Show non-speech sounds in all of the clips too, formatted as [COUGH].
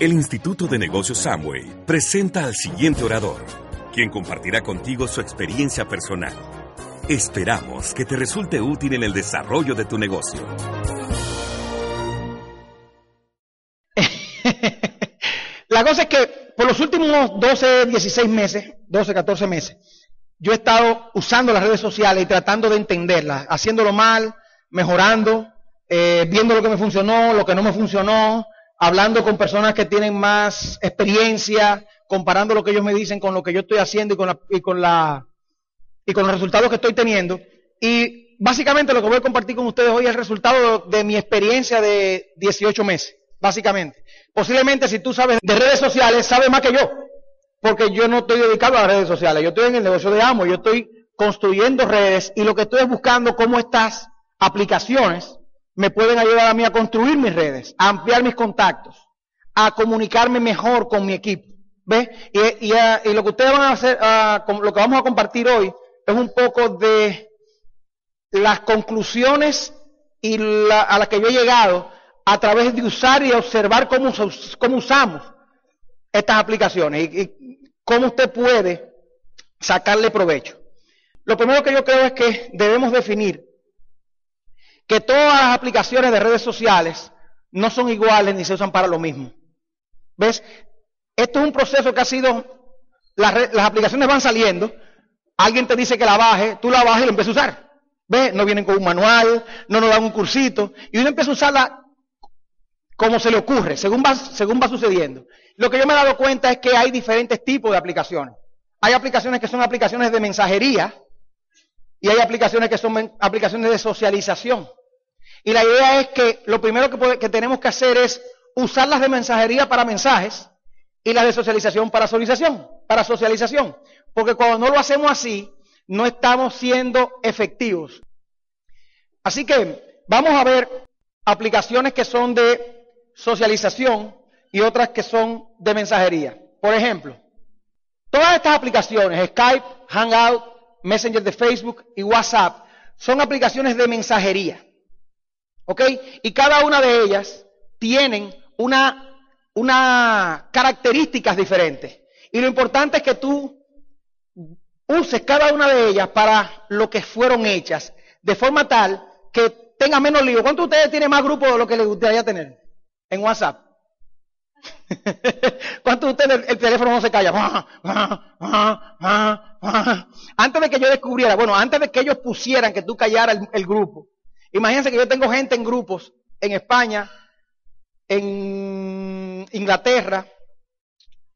El Instituto de Negocios Samway presenta al siguiente orador, quien compartirá contigo su experiencia personal. Esperamos que te resulte útil en el desarrollo de tu negocio. [LAUGHS] La cosa es que por los últimos 12, 16 meses, 12, 14 meses, yo he estado usando las redes sociales y tratando de entenderlas, haciéndolo mal, mejorando, eh, viendo lo que me funcionó, lo que no me funcionó, hablando con personas que tienen más experiencia, comparando lo que ellos me dicen con lo que yo estoy haciendo y con la, y con la y con los resultados que estoy teniendo. Y básicamente lo que voy a compartir con ustedes hoy es el resultado de mi experiencia de 18 meses, básicamente. Posiblemente si tú sabes de redes sociales, sabes más que yo, porque yo no estoy dedicado a las redes sociales, yo estoy en el negocio de amo, yo estoy construyendo redes y lo que estoy es buscando cómo estas aplicaciones me pueden ayudar a mí a construir mis redes, a ampliar mis contactos, a comunicarme mejor con mi equipo. ¿Ves? Y, lo que ustedes van a hacer, lo que vamos a compartir hoy, es un poco de las conclusiones y a las que yo he llegado a través de usar y observar cómo, cómo usamos estas aplicaciones y, y cómo usted puede sacarle provecho. Lo primero que yo creo es que debemos definir que todas las aplicaciones de redes sociales no son iguales ni se usan para lo mismo. ¿Ves? Esto es un proceso que ha sido, las, aplicaciones van saliendo, alguien te dice que la baje, tú la bajas y la empiezas a usar. ¿Ves? No vienen con un manual, no nos dan un cursito, y uno empieza a usarla como se le ocurre, según va, según va sucediendo. Lo que yo me he dado cuenta es que hay diferentes tipos de aplicaciones. Hay aplicaciones que son aplicaciones de mensajería y hay aplicaciones que son aplicaciones de socialización. Y la idea es que lo primero que, tenemos que hacer es usarlas de mensajería para mensajes y las de socialización para socialización, para socialización. Porque cuando no lo hacemos así, no estamos siendo efectivos. Así que vamos a ver aplicaciones que son de socialización y otras que son de mensajería. Por ejemplo, todas estas aplicaciones, Skype, Hangout, Messenger de Facebook y WhatsApp, son aplicaciones de mensajería. ¿Ok? Y cada una de ellas tienen una, una características diferentes. Y lo importante es que tú uses cada una de ellas para lo que fueron hechas, de forma tal que tenga menos lío. ¿Cuántos de ustedes tienen más grupos de lo que les gustaría tener en WhatsApp? [LAUGHS] ¿Cuántos de ustedes el, teléfono no se calla? [LAUGHS] antes de que yo descubriera, bueno, antes de que ellos pusieran que tú callaras el grupo, Imagínense que yo tengo gente en grupos en España, en Inglaterra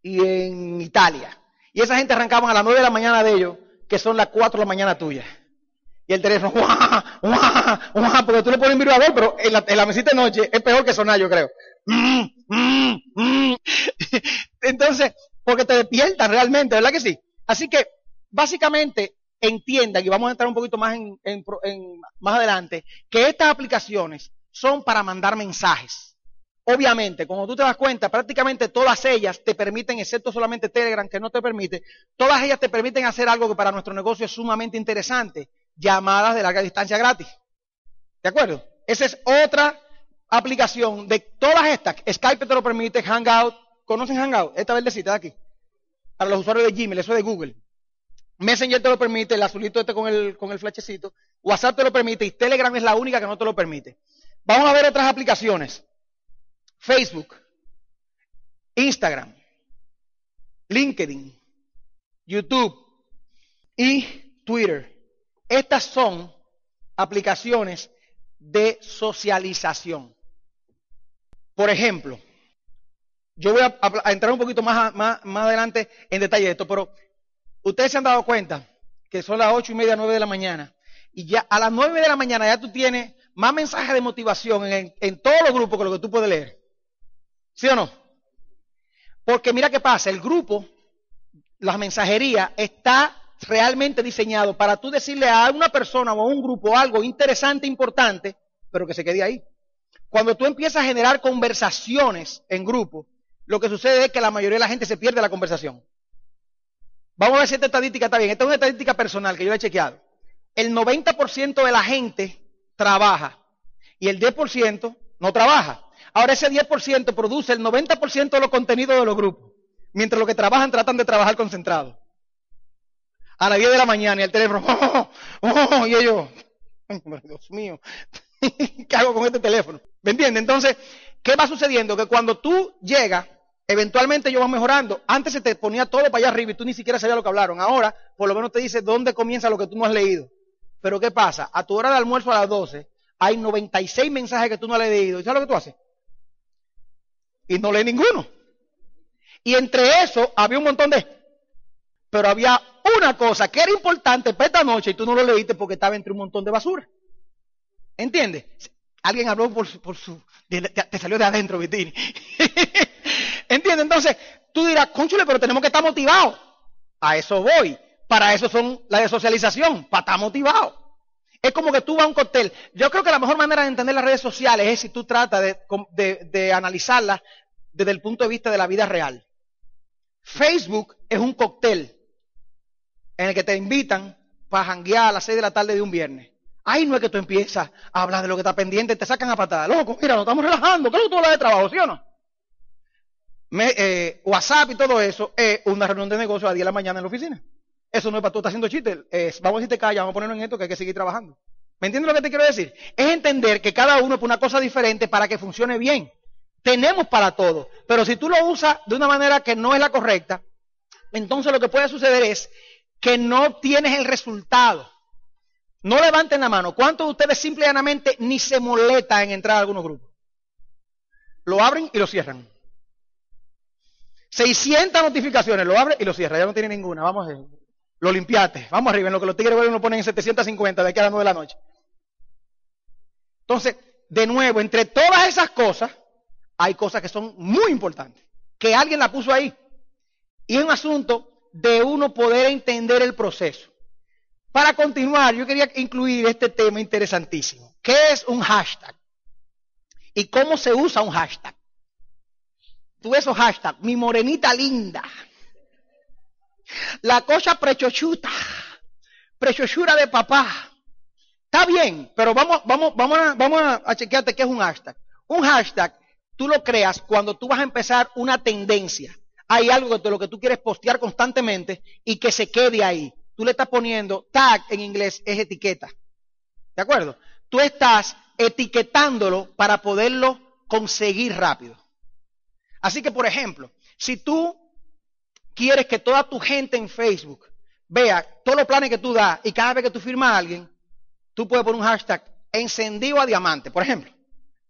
y en Italia. Y esa gente arrancaban a las 9 de la mañana de ellos, que son las 4 de la mañana tuya. Y el teléfono, [LAUGHS] ¡guau! ¡guau! ¡guau! porque tú le pones un vibrador, pero en la, en la mesita de noche es peor que sonar, yo creo. [LAUGHS] Entonces, porque te despiertan realmente, ¿verdad que sí? Así que, básicamente, entiendan, y vamos a entrar un poquito más, en, más adelante, que estas aplicaciones son para mandar mensajes. Obviamente, como tú te das cuenta, prácticamente todas ellas te permiten, excepto solamente Telegram que no te permite, todas ellas te permiten hacer algo que para nuestro negocio es sumamente interesante, llamadas de larga distancia gratis. ¿De acuerdo? Esa es otra aplicación de todas estas. Skype te lo permite, Hangout, ¿conocen Hangout? Esta verdecita de aquí. Para los usuarios de Gmail, eso es de Google. Messenger te lo permite, el azulito este con el, con el flechecito. WhatsApp te lo permite y Telegram es la única que no te lo permite. Vamos a ver otras aplicaciones. Facebook, Instagram, LinkedIn, YouTube y Twitter. Estas son aplicaciones de socialización. Por ejemplo, yo voy a, entrar un poquito más, más, más adelante en detalle de esto, pero Ustedes se han dado cuenta que son las ocho y media, nueve de la mañana. Y ya a las nueve de la mañana ya tú tienes más mensajes de motivación en, todos los grupos que lo que tú puedes leer. ¿Sí o no? Porque mira qué pasa, el grupo, la mensajería, está realmente diseñado para tú decirle a una persona o a un grupo algo interesante, importante, pero que se quede ahí. Cuando tú empiezas a generar conversaciones en grupo, lo que sucede es que la mayoría de la gente se pierde la conversación. Vamos a ver si esta estadística está bien. Esta es una estadística personal que yo he chequeado. El 90% de la gente trabaja y el 10% no trabaja. Ahora ese 10% produce el 90% de los contenidos de los grupos, mientras los que trabajan tratan de trabajar concentrados. A las 10 de la mañana y el teléfono, [LAUGHS] oh, oh, y ellos, Dios mío, [LAUGHS] ¿qué hago con este teléfono? ¿Me entiendes? Entonces, ¿qué va sucediendo? Que cuando tú llegas, eventualmente ellos van mejorando. Antes se te ponía todo para allá arriba y tú ni siquiera sabías lo que hablaron. Ahora, por lo menos te dice dónde comienza lo que tú no has leído. Pero ¿qué pasa? A tu hora de almuerzo a las 12, hay 96 mensajes que tú no has leído. ¿Y sabes lo que tú haces? Y no lees ninguno. Y entre eso había un montón de... Pero había una cosa que era importante para esta noche y tú no lo leíste porque estaba entre un montón de basura. ¿Entiendes? Alguien habló por su... Por su te, salió de adentro, Vitini. [LAUGHS] ¿Entiendes? Entonces, tú dirás, conchule, pero tenemos que estar motivados. A eso voy. Para eso son la de socialización, para estar motivados. Es como que tú vas a un cóctel. Yo creo que la mejor manera de entender las redes sociales es si tú tratas de, analizarlas desde el punto de vista de la vida real. Facebook es un cóctel en el que te invitan para janguear a las 6 de la tarde de un viernes. Ahí no es que tú empiezas a hablar de lo que está pendiente, te sacan a patada. Loco, mira, nos estamos relajando. ¿Qué es lo que tú hablas de trabajo, sí o no? Eh, WhatsApp y todo eso es una reunión de negocio a 10 de la mañana en la oficina. Eso no es para tú estar haciendo chistes. vamos a decirte calla, vamos a ponerlo en esto que hay que seguir trabajando. ¿Me entiendes lo que te quiero decir? Es entender que cada uno es una cosa diferente para que funcione bien. Tenemos para todo. Pero si tú lo usas de una manera que no es la correcta, entonces lo que puede suceder es que no tienes el resultado. No levanten la mano. ¿Cuántos de ustedes simplemente ni se molestan en entrar a algunos grupos? Lo abren y lo cierran. 600 notificaciones, lo abre y lo cierra. Ya no tiene ninguna. Vamos a. Lo limpiaste. Vamos arriba. En lo que los tigres lo ponen en 750 de aquí a las 9 de la noche. Entonces, de nuevo, entre todas esas cosas, hay cosas que son muy importantes. Que alguien la puso ahí. Y es un asunto de uno poder entender el proceso. Para continuar, yo quería incluir este tema interesantísimo. ¿Qué es un hashtag? ¿Y cómo se usa un hashtag? Tú esos hashtags, mi morenita linda, la cosa prechochuta, prechochura de papá. Está bien, pero vamos, vamos, vamos, a, vamos a chequearte qué es un hashtag. Un hashtag, tú lo creas cuando tú vas a empezar una tendencia hay algo de lo que tú quieres postear constantemente y que se quede ahí. Tú le estás poniendo tag en inglés es etiqueta. ¿De acuerdo? Tú estás etiquetándolo para poderlo conseguir rápido. Así que, por ejemplo, si tú quieres que toda tu gente en Facebook vea todos los planes que tú das y cada vez que tú firmas a alguien, tú puedes poner un hashtag encendido a diamante, por ejemplo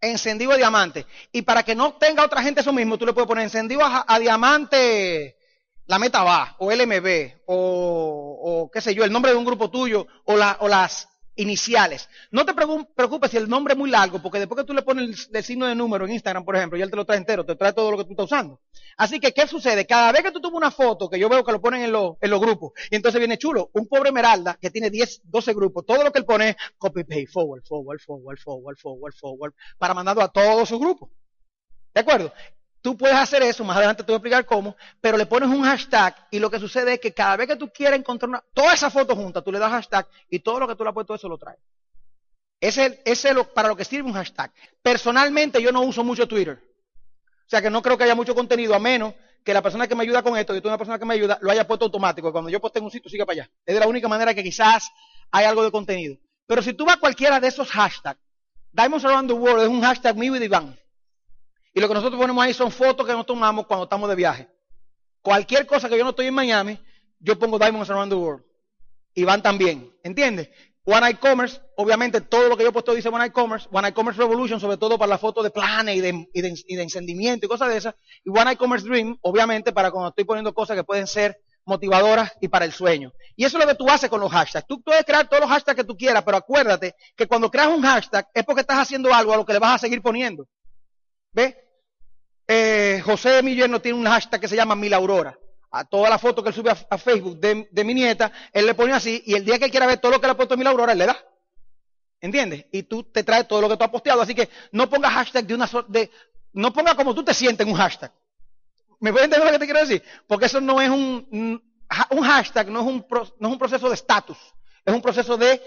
encendido a diamante. Y para que no tenga otra gente eso mismo, tú le puedes poner encendido a, diamante la meta va, o LMB, o, o, qué sé yo, el nombre de un grupo tuyo, o, o las iniciales. No te preocupes si el nombre es muy largo, porque después que tú le pones el, signo de número en Instagram, por ejemplo, ya él te lo trae entero, te trae todo lo que tú estás usando. Así que, ¿qué sucede? Cada vez que tú tuvo una foto, que yo veo que lo ponen en, en los grupos, y entonces viene chulo, un pobre Esmeralda que tiene 10, 12 grupos, todo lo que él pone es copy paste, forward, forward, forward, forward, forward, forward, para mandarlo a todos sus grupos. ¿De acuerdo? Tú puedes hacer eso, más adelante te voy a explicar cómo, pero le pones un hashtag y lo que sucede es que cada vez que tú quieras encontrar una, toda esa foto junta, tú le das hashtag y todo lo que tú le has puesto eso lo trae. Ese es para lo que sirve un hashtag. Personalmente yo no uso mucho Twitter. O sea que no creo que haya mucho contenido a menos que la persona que me ayuda con esto, yo tengo una persona que me ayuda, lo haya puesto automático. Cuando yo poste en un sitio, siga para allá. Es de la única manera que quizás hay algo de contenido. Pero si tú vas a cualquiera de esos hashtags, Diamonds Around the World es un hashtag mío y de Iván. Y lo que nosotros ponemos ahí son fotos que nos tomamos cuando estamos de viaje. Cualquier cosa que yo no estoy en Miami, yo pongo Diamonds Around the World. Y van también. ¿Entiendes? One Eye Commerce, obviamente todo lo que yo he puesto dice One Eye Commerce, One Eye Commerce Revolution, sobre todo para la foto de planes y de, y, de, encendimiento y cosas de esas, y One Eye Commerce Dream, obviamente para cuando estoy poniendo cosas que pueden ser motivadoras y para el sueño. Y eso es lo que tú haces con los hashtags. Tú puedes crear todos los hashtags que tú quieras, pero acuérdate que cuando creas un hashtag es porque estás haciendo algo a lo que le vas a seguir poniendo. ¿Ves? Eh, José mi yerno tiene un hashtag que se llama Mil Aurora. A toda la foto que él sube a, Facebook de, mi nieta, él le pone así y el día que él quiera ver todo lo que le ha puesto Mil Aurora, él le da. ¿Entiendes? Y tú te traes todo lo que tú has posteado. Así que no pongas hashtag de una de, no ponga como tú te sientes en un hashtag. ¿Me puedes entender lo que te quiero decir? Porque eso no es un, un hashtag, no es un, no es un proceso de estatus. Es un proceso de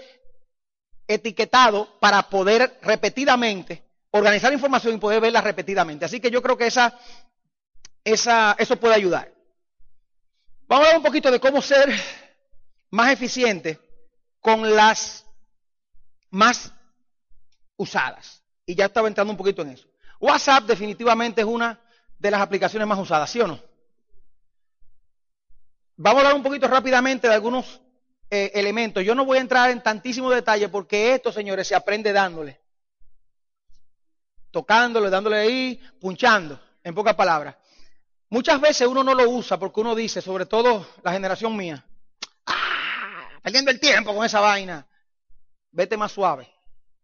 etiquetado para poder repetidamente organizar información y poder verla repetidamente. Así que yo creo que esa, esa, eso puede ayudar. Vamos a hablar un poquito de cómo ser más eficiente con las más usadas. Y ya estaba entrando un poquito en eso. WhatsApp definitivamente es una de las aplicaciones más usadas, ¿sí o no? Vamos a hablar un poquito rápidamente de algunos eh, elementos. Yo no voy a entrar en tantísimo detalle porque esto, señores, se aprende dándole. Tocándole, dándole ahí, punchando, en pocas palabras. Muchas veces uno no lo usa porque uno dice, sobre todo la generación mía, ¡ah! Perdiendo el tiempo con esa vaina. Vete más suave.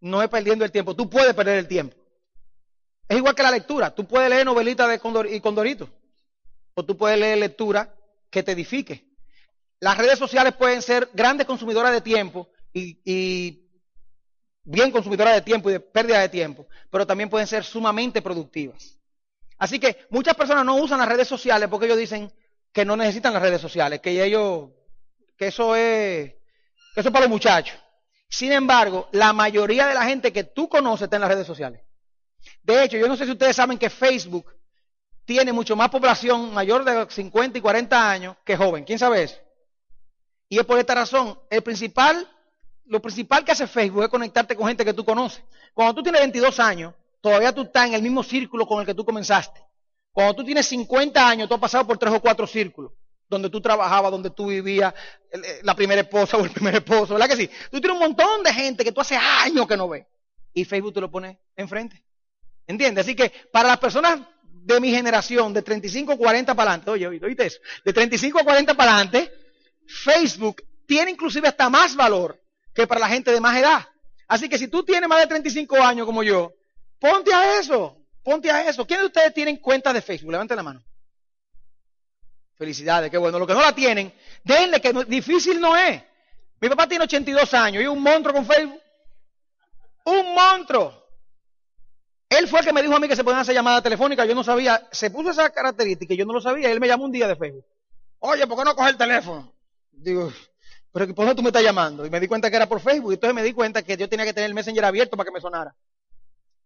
No es perdiendo el tiempo. Tú puedes perder el tiempo. Es igual que la lectura. Tú puedes leer novelitas de Condor y Condorito. O tú puedes leer lectura que te edifique. Las redes sociales pueden ser grandes consumidoras de tiempo y, y, bien consumidoras de tiempo y de pérdida de tiempo, pero también pueden ser sumamente productivas. Así que muchas personas no usan las redes sociales porque ellos dicen que no necesitan las redes sociales, que ellos, que eso es, eso es para los muchachos. Sin embargo, la mayoría de la gente que tú conoces está en las redes sociales. De hecho, yo no sé si ustedes saben que Facebook tiene mucho más población mayor de 50 y 40 años que joven. ¿Quién sabe eso? Y es por esta razón, el principal, lo principal que hace Facebook es conectarte con gente que tú conoces. Cuando tú tienes 22 años, todavía tú estás en el mismo círculo con el que tú comenzaste. Cuando tú tienes 50 años, tú has pasado por tres o cuatro círculos, donde tú trabajabas, donde tú vivías, la primera esposa [LAUGHS] o el primer esposo, ¿verdad que sí? Tú tienes un montón de gente que tú hace años que no ves. Y Facebook te lo pone enfrente. ¿Entiendes? Así que para las personas de mi generación, de 35 a 40 para adelante, oye, oíste eso, de 35 a 40 para adelante, Facebook tiene inclusive hasta más valor que para la gente de más edad. Así que si tú tienes más de 35 años como yo, ponte a eso, ponte a eso. ¿Quiénes de ustedes tienen cuenta de Facebook? Levanten la mano. Felicidades, qué bueno. Los que no la tienen, denle que difícil no es. Mi papá tiene 82 años y un monstruo con Facebook. Un monstruo. Él fue el que me dijo a mí que se podían hacer llamadas telefónicas. Yo no sabía. Se puso esa característica y yo no lo sabía. Él me llamó un día de Facebook. Oye, ¿por qué no coge el teléfono? Digo, pero ¿por qué tú me estás llamando? Y me di cuenta que era por Facebook. Y entonces me di cuenta que yo tenía que tener el Messenger abierto para que me sonara.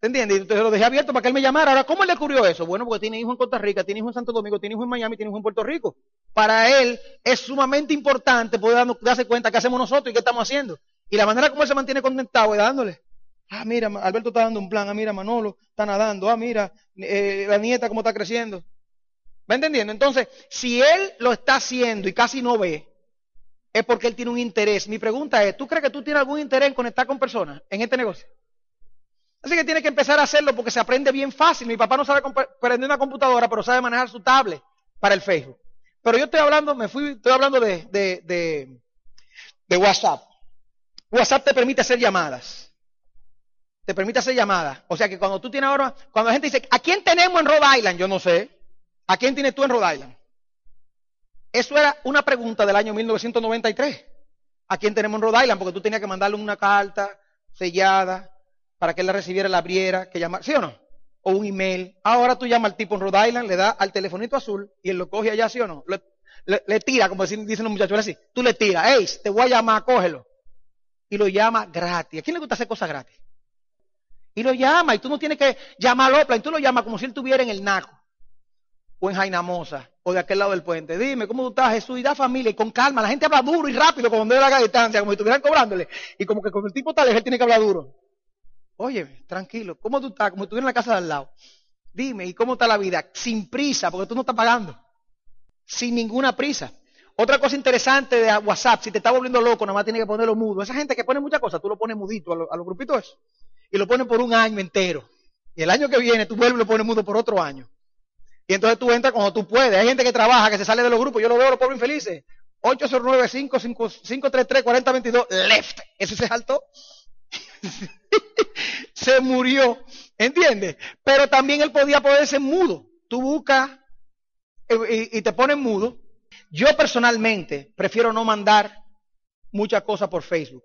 ¿Te entiendes? Y entonces lo dejé abierto para que él me llamara. Ahora, ¿cómo le ocurrió eso? Bueno, porque tiene hijo en Costa Rica, tiene hijo en Santo Domingo, tiene hijo en Miami, tiene hijo en Puerto Rico. Para él es sumamente importante poder darse cuenta qué hacemos nosotros y qué estamos haciendo. Y la manera como él se mantiene conectado es dándole. Ah, mira, Alberto está dando un plan. Ah, mira, Manolo está nadando. Ah, mira, eh, la nieta cómo está creciendo. ¿Va entendiendo? Entonces, si él lo está haciendo y casi no ve, es porque él tiene un interés. Mi pregunta es, ¿tú crees que tú tienes algún interés en conectar con personas en este negocio? Así que tiene que empezar a hacerlo porque se aprende bien fácil. Mi papá no sabe prender una computadora, pero sabe manejar su tablet para el Facebook. Pero yo estoy hablando, me fui, estoy hablando de, de WhatsApp. WhatsApp te permite hacer llamadas te permite hacer llamadas. O sea que cuando tú tienes ahora, cuando la gente dice, ¿a quién tenemos en Rhode Island? Yo no sé. ¿A quién tienes tú en Rhode Island? Eso era una pregunta del año 1993. ¿A quién tenemos en Rhode Island? Porque tú tenías que mandarle una carta sellada para que él la recibiera, la abriera, que llamar, ¿sí o no? O un email. Ahora tú llamas al tipo en Rhode Island, le das al telefonito azul y él lo coge allá, ¿sí o no? Le, tira, como dicen, los muchachos así. Tú le tiras, hey, te voy a llamar, cógelo. Y lo llama gratis. ¿A quién le gusta hacer cosas gratis? Y lo llama, y tú no tienes que llamarlo, y tú lo llamas como si él estuviera en el Naco, o en Jainamosa, o de aquel lado del puente. Dime, ¿cómo tú estás, Jesús? Y da familia, y con calma. La gente habla duro y rápido, como de la distancia, como si estuvieran cobrándole. Y como que con el tipo tal, él tiene que hablar duro. Oye, tranquilo, ¿cómo tú estás? Como si estuviera en la casa de al lado. Dime, ¿y cómo está la vida? Sin prisa, porque tú no estás pagando. Sin ninguna prisa. Otra cosa interesante de WhatsApp, si te está volviendo loco, nada más tienes que ponerlo mudo. Esa gente que pone muchas cosas, tú lo pones mudito a, los grupitos y lo ponen por un año entero. Y el año que viene tú vuelves y lo pones mudo por otro año. Y entonces tú entras cuando tú puedes. Hay gente que trabaja, que se sale de los grupos. Yo lo veo los pobres infelices. 809-533-4022, left. Ese se saltó. [LAUGHS] se murió. ¿Entiendes? Pero también él podía ponerse mudo. Tú buscas y, te pones mudo. Yo personalmente prefiero no mandar muchas cosas por Facebook,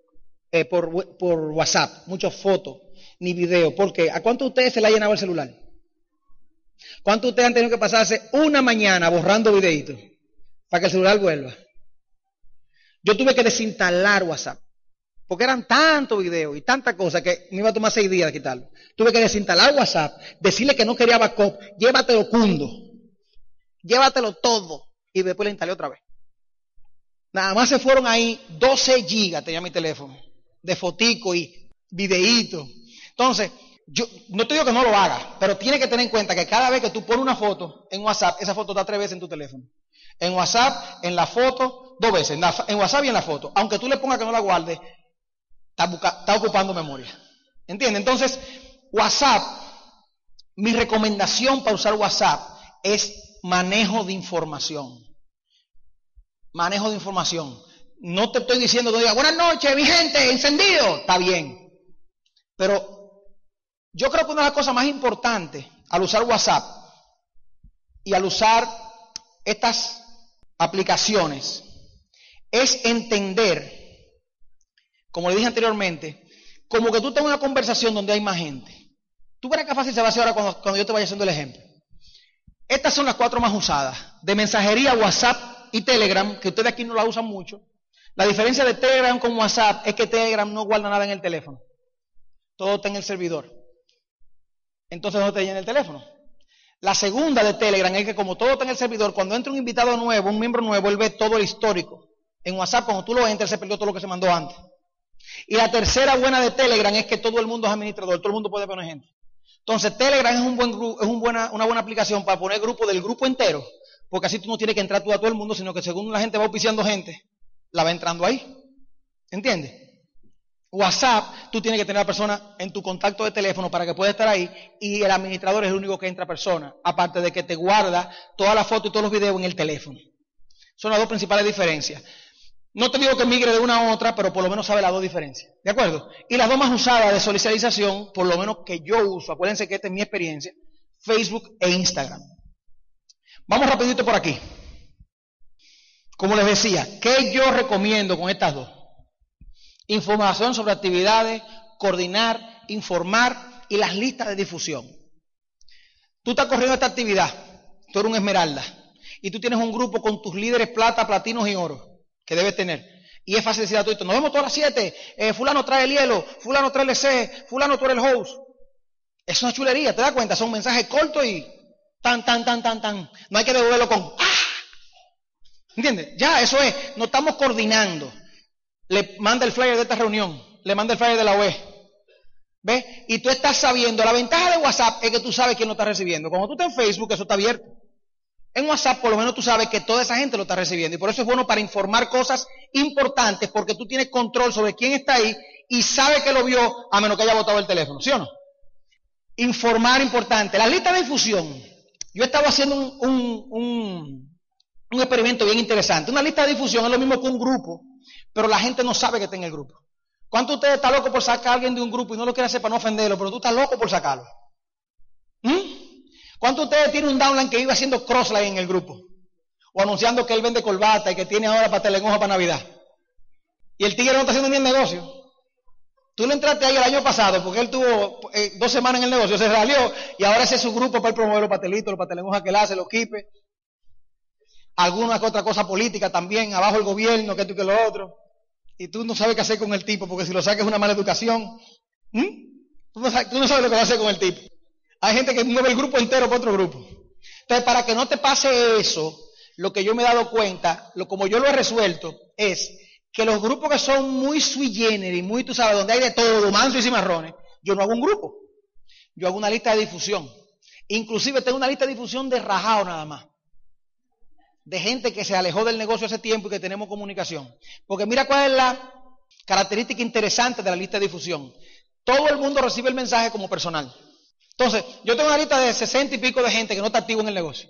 eh, por, WhatsApp, muchas fotos ni video. porque ¿A cuántos de ustedes se le ha llenado el celular? ¿Cuántos de ustedes han tenido que pasarse una mañana borrando videitos para que el celular vuelva? Yo tuve que desinstalar WhatsApp Porque eran tantos videos y tantas cosas que me iba a tomar seis días de quitarlo. Tuve que desinstalar WhatsApp, decirle que no quería backup, llévatelo cundo, llévatelo todo. Y después le instalé otra vez. Nada más se fueron ahí 12 gigas, tenía mi teléfono, de fotico y videíto. Entonces, yo no te digo que no lo hagas, pero tiene que tener en cuenta que cada vez que tú pones una foto en WhatsApp, esa foto está tres veces en tu teléfono. En WhatsApp, en la foto, dos veces, en, WhatsApp y en la foto. Aunque tú le pongas que no la guardes, está, ocupando memoria. ¿Entiendes? Entonces, WhatsApp, mi recomendación para usar WhatsApp es manejo de información. Manejo de información. No te estoy diciendo que diga, buenas noches, mi gente, encendido. Está bien. Pero yo creo que una de las cosas más importantes al usar WhatsApp y al usar estas aplicaciones es entender como le dije anteriormente, como que tú tengas una conversación donde hay más gente. Tú verás qué fácil se va a hacer ahora cuando, yo te vaya haciendo el ejemplo. Estas son las cuatro más usadas. De mensajería, WhatsApp y Telegram, que ustedes aquí no la usan mucho. La diferencia de Telegram con WhatsApp es que Telegram no guarda nada en el teléfono. Todo está en el servidor. Entonces no te llena el teléfono. La segunda de Telegram es que como todo está en el servidor, cuando entra un invitado nuevo, un miembro nuevo, él ve todo el histórico. En WhatsApp, cuando tú lo entras, se perdió todo lo que se mandó antes. Y la tercera buena de Telegram es que todo el mundo es administrador, todo el mundo puede poner gente. Entonces, Telegram es, un buen, es una buena aplicación para poner grupo del grupo entero, porque así tú no tienes que entrar tú a todo el mundo, sino que según la gente va auspiciando gente, la va entrando ahí. ¿Entiendes? WhatsApp, tú tienes que tener a la persona en tu contacto de teléfono para que pueda estar ahí y el administrador es el único que entra persona, aparte de que te guarda todas las fotos y todos los videos en el teléfono. Son las dos principales diferencias. No te digo que migre de una a otra, pero por lo menos sabe las dos diferencias. ¿De acuerdo? Y las dos más usadas de socialización, por lo menos que yo uso, acuérdense que esta es mi experiencia, Facebook e Instagram. Vamos rapidito por aquí. Como les decía, ¿qué yo recomiendo con estas dos? Información sobre actividades, coordinar, informar y las listas de difusión. Tú estás corriendo esta actividad, tú eres un esmeralda, y tú tienes un grupo con tus líderes plata, platinos y oro que debe tener. Y es fácil decir a todo nos vemos todas las siete, eh, fulano trae el hielo, fulano trae el C, fulano trae el host. Es una chulería, ¿te das cuenta? Son mensajes cortos y tan, tan, tan, tan, tan. No hay que devolverlo con ¡ah! ¿Entiendes? Ya, eso es, nos estamos coordinando. Le manda el flyer de esta reunión, le manda el flyer de la OE. ¿Ves? Y tú estás sabiendo, la ventaja de WhatsApp es que tú sabes quién lo está recibiendo. Cuando tú estás en Facebook, eso está abierto. En WhatsApp por lo menos tú sabes que toda esa gente lo está recibiendo y por eso es bueno para informar cosas importantes porque tú tienes control sobre quién está ahí y sabe que lo vio a menos que haya botado el teléfono, ¿sí o no? Informar importante. La lista de difusión. Yo estaba haciendo un, un, un, experimento bien interesante. Una lista de difusión es lo mismo que un grupo, pero la gente no sabe que está en el grupo. ¿Cuánto usted está loco por sacar a alguien de un grupo y no lo quiere hacer para no ofenderlo, pero tú estás loco por sacarlo? ¿Mm? ¿Cuántos de ustedes tienen un downline que iba haciendo crossline en el grupo? O anunciando que él vende corbata y que tiene ahora hoja para Navidad. Y el tigre no está haciendo ni el negocio. Tú le entraste ahí el año pasado porque él tuvo eh, dos semanas en el negocio, se salió y ahora ese es su grupo para ir promover los patelitos, los que él hace, los kipe. Alguna que otra cosa política también, abajo el gobierno, que y que lo otro. Y tú no sabes qué hacer con el tipo porque si lo saques es una mala educación. Tú, no sabes, tú no sabes lo que va a hacer con el tipo. Hay gente que mueve el grupo entero para otro grupo. Entonces, para que no te pase eso, lo que yo me he dado cuenta, lo como yo lo he resuelto, es que los grupos que son muy sui generis, muy, tú sabes, donde hay de todo, manso y cimarrones, yo no hago un grupo. Yo hago una lista de difusión. Inclusive tengo una lista de difusión de rajado nada más. De gente que se alejó del negocio hace tiempo y que tenemos comunicación. Porque mira cuál es la característica interesante de la lista de difusión. Todo el mundo recibe el mensaje como personal. Entonces, yo tengo una lista de 60 y pico de gente que no está activo en el negocio.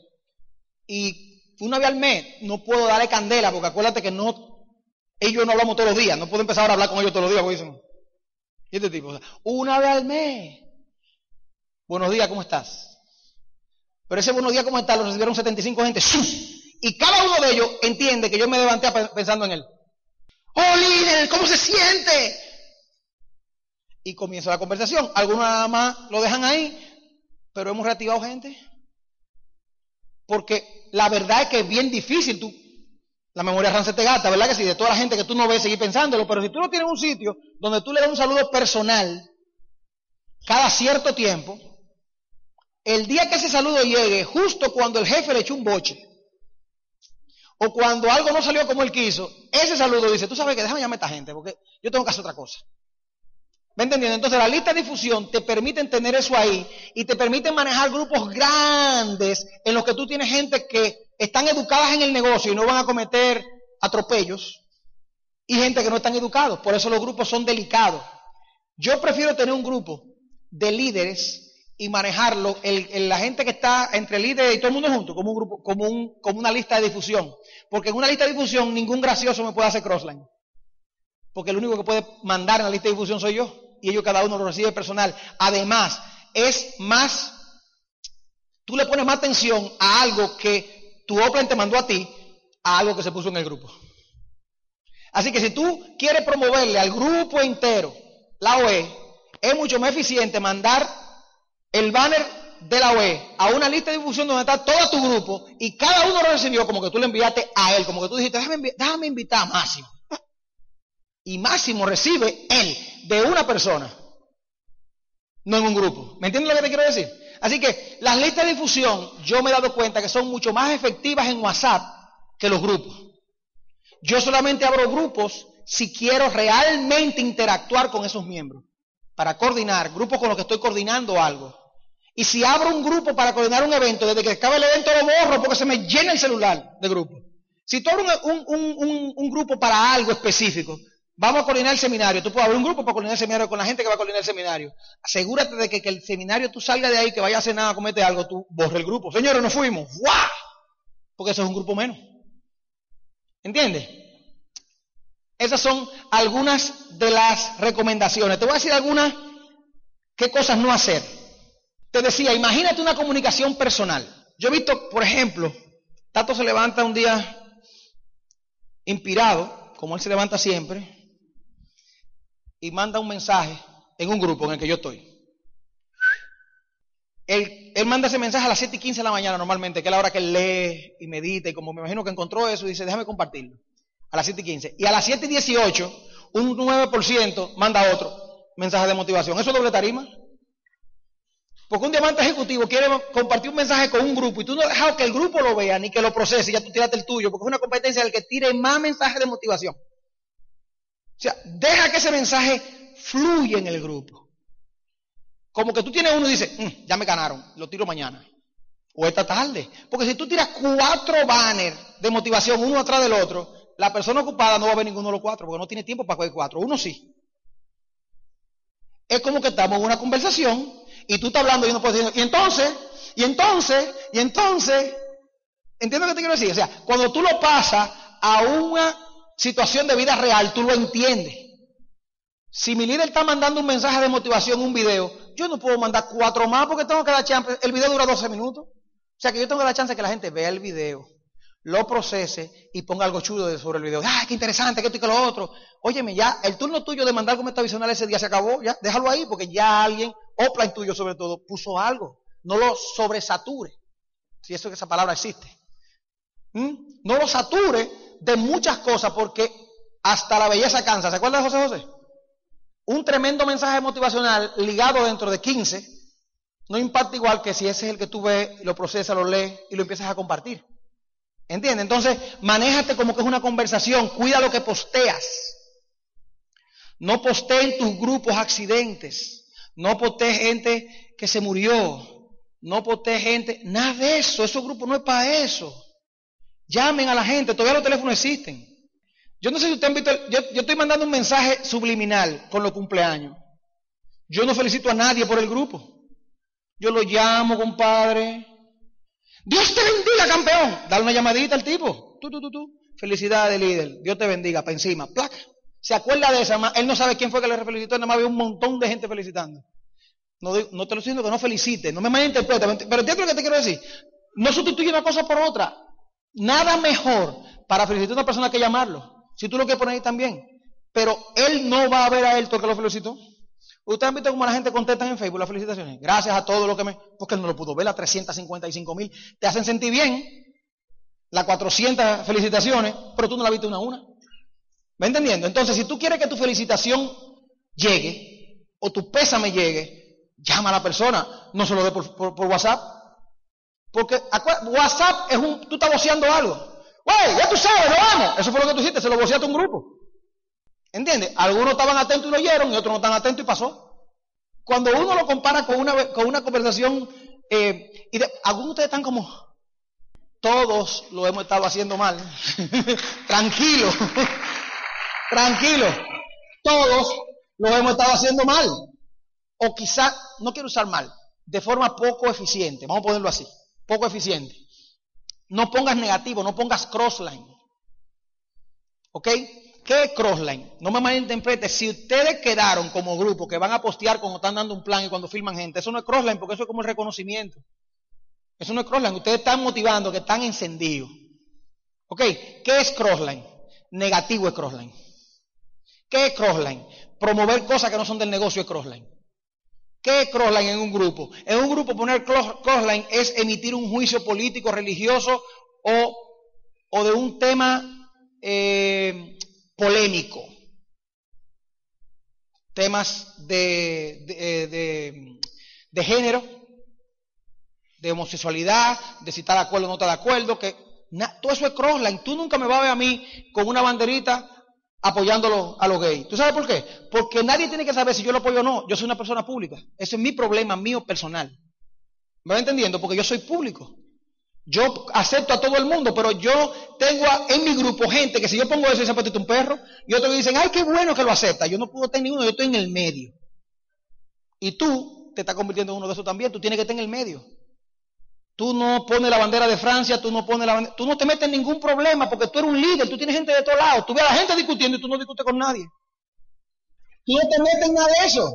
Y una vez al mes no puedo darle candela, porque acuérdate que no, ellos no hablamos todos los días, no puedo empezar a hablar con ellos todos los días, porque dicen, y este tipo, una vez al mes. Buenos días, ¿cómo estás? Pero ese buenos días, ¿cómo estás? Lo recibieron 75 gente. Y cada uno de ellos entiende que yo me levanté pensando en él. Oh, líder, ¿cómo se siente? y comienza la conversación. Algunos nada más lo dejan ahí, pero hemos reactivado gente. Porque la verdad es que es bien difícil tú La memoria ran se te gasta, ¿verdad que sí? De toda la gente que tú no ves, seguir pensándolo. Pero si tú no tienes un sitio donde tú le das un saludo personal cada cierto tiempo, el día que ese saludo llegue, justo cuando el jefe le echó un boche, o cuando algo no salió como él quiso, ese saludo dice, tú sabes que déjame llamar a esta gente, porque yo tengo que hacer otra cosa. ¿Me entendiendo? Entonces la lista de difusión te permite tener eso ahí y te permite manejar grupos grandes en los que tú tienes gente que están educadas en el negocio y no van a cometer atropellos y gente que no están educados. Por eso los grupos son delicados. Yo prefiero tener un grupo de líderes y manejarlo, el, la gente que está entre líderes y todo el mundo junto, como un grupo, como, un, como una lista de difusión. Porque en una lista de difusión ningún gracioso me puede hacer crossline. Porque el único que puede mandar en la lista de difusión soy yo. Y ellos cada uno lo recibe personal. Además, es más, tú le pones más atención a algo que tu Oplan te mandó a ti, a algo que se puso en el grupo. Así que si tú quieres promoverle al grupo entero la OE, es mucho más eficiente mandar el banner de la OE a una lista de difusión donde está todo tu grupo y cada uno lo recibió como que tú le enviaste a él, como que tú dijiste, déjame, invitar a Máximo. Y Máximo recibe él de una persona, no en un grupo. ¿Me entiendes lo que te quiero decir? Así que las listas de difusión yo me he dado cuenta que son mucho más efectivas en WhatsApp que los grupos. Yo solamente abro grupos si quiero realmente interactuar con esos miembros, para coordinar, grupos con los que estoy coordinando algo. Y si abro un grupo para coordinar un evento, desde que acaba el evento lo borro porque se me llena el celular de grupo. Si tú abres un, grupo para algo específico, vamos a coordinar el seminario. Tú puedes abrir un grupo para coordinar el seminario con la gente que va a coordinar el seminario. Asegúrate de que, el seminario tú salga de ahí, que vaya a hacer nada, comete algo, tú borre el grupo. Señores, nos fuimos. ¡Guau! Porque eso es un grupo menos. ¿Entiendes? Esas son algunas de las recomendaciones. Te voy a decir algunas qué cosas no hacer. Te decía, imagínate una comunicación personal. Yo he visto, por ejemplo, Tato se levanta un día inspirado, como él se levanta siempre, y manda un mensaje en un grupo en el que yo estoy. Él, manda ese mensaje a las 7 y 15 de la mañana normalmente, que es la hora que él lee y medita, y como me imagino que encontró eso, dice, déjame compartirlo. A las 7 y 15. Y a las 7 y 18, un 9% manda otro mensaje de motivación. ¿Eso es doble tarima? Porque un diamante ejecutivo quiere compartir un mensaje con un grupo y tú no has dejado que el grupo lo vea ni que lo procese, ya tú tiraste el tuyo, porque es una competencia del que tire más mensajes de motivación. O sea, deja que ese mensaje fluya en el grupo. Como que tú tienes uno y dices, mm, ya me ganaron, lo tiro mañana. O esta tarde. Porque si tú tiras cuatro banners de motivación uno atrás del otro, la persona ocupada no va a ver ninguno de los cuatro, porque no tiene tiempo para coger cuatro. Uno sí. Es como que estamos en una conversación y tú estás hablando y no puedes decir, y entonces, y entonces, y entonces, ¿entiendes lo que te quiero decir? O sea, cuando tú lo pasas a una situación de vida real, tú lo entiendes. Si mi líder está mandando un mensaje de motivación, un video, yo no puedo mandar cuatro más porque tengo que dar chance. El video dura 12 minutos. O sea que yo tengo dar chance de que la gente vea el video, lo procese y ponga algo chulo sobre el video. ¡Ay, qué interesante! que esto y que lo otro! Óyeme, ya el turno tuyo de mandar algo metavisional ese día se acabó. Ya, déjalo ahí porque ya alguien Oplan tuyo sobre todo, puso algo. No lo sobresature. Si eso esa palabra existe. ¿Mm? No lo sature de muchas cosas porque hasta la belleza cansa. ¿Se acuerda de José José? Un tremendo mensaje motivacional ligado dentro de 15 no impacta igual que si ese es el que tú ves, lo procesas, lo lees y lo empiezas a compartir. ¿Entiendes? Entonces, manéjate como que es una conversación, cuida lo que posteas. No posteen tus grupos accidentes. No poté gente que se murió. No poté gente. Nada de eso. Esos grupos no es para eso. Llamen a la gente. Todavía los teléfonos existen. Yo no sé si usted han visto. Yo, yo estoy mandando un mensaje subliminal con los cumpleaños. Yo no felicito a nadie por el grupo. Yo lo llamo, compadre. Dios te bendiga, campeón. Dale una llamadita al tipo. Tú, tú, tú, tú. Felicidades, líder. Dios te bendiga. Para encima. Placa. Se acuerda de esa, él no sabe quién fue que le felicitó, nada más había un montón de gente felicitando. No, no te lo estoy diciendo que no felicite, no me malinterprete, pero entiendo lo que te quiero decir. No sustituye una cosa por otra. Nada mejor para felicitar a una persona que llamarlo. Si tú lo quieres poner ahí también. Pero él no va a ver a él todo que lo felicitó. Ustedes han visto cómo la gente contesta en Facebook las felicitaciones. Gracias a todo lo que me. Porque él no lo pudo ver, a 355 mil. Te hacen sentir bien. las 400 felicitaciones, pero tú no la viste una a una. ¿Me entendiendo? Entonces, si tú quieres que tu felicitación llegue o tu pésame llegue, llama a la persona, no se lo dé por, WhatsApp. Porque WhatsApp es un, tú estás voceando algo. Güey, ya tú sabes, lo vamos. Eso fue lo que tú hiciste, se lo voceaste a un grupo. ¿Entiendes? Algunos estaban atentos y lo oyeron y otros no estaban atentos y pasó. Cuando uno lo compara con una, con una conversación, eh, y algunos de ustedes están como, todos lo hemos estado haciendo mal. [LAUGHS] Tranquilo. [LAUGHS] Tranquilo. Todos lo hemos estado haciendo mal. O quizá, no quiero usar mal, de forma poco eficiente. Vamos a ponerlo así. Poco eficiente. No pongas negativo, no pongas crossline. ¿Ok? ¿Qué crossline? No me malinterprete. Si ustedes quedaron como grupo que van a postear cuando están dando un plan y cuando filman gente, eso no es crossline porque eso es como el reconocimiento. Eso no es crossline. Ustedes están motivando, que están encendidos. ¿Ok? ¿Qué es crossline? Negativo es crossline. ¿Qué es crossline? Promover cosas que no son del negocio es crossline. ¿Qué es crossline en un grupo? En un grupo poner crossline es emitir un juicio político, religioso o, de un tema eh, polémico. Temas de, de, de género, de homosexualidad, de si está de acuerdo o no está de acuerdo, que todo eso es crossline. Tú nunca me vas a ver a mí con una banderita apoyándolo a los gays. ¿Tú sabes por qué? Porque nadie tiene que saber si yo lo apoyo o no. Yo soy una persona pública. Ese es mi problema mío personal. ¿Me va entendiendo? Porque yo soy público. Yo acepto a todo el mundo, pero yo tengo en mi grupo gente que si yo pongo eso y ha un perro, y otros dicen, ay, qué bueno que lo acepta. Yo no puedo tener uno, yo estoy en el medio. Y tú te estás convirtiendo en uno de esos también, tú tienes que estar en el medio. Tú no pones la bandera de Francia, tú no pones la bandera, tú no te metes en ningún problema porque tú eres un líder, tú tienes gente de todos lados, tú ves a la gente discutiendo y tú no discutes con nadie. Tú no te metes en nada de eso.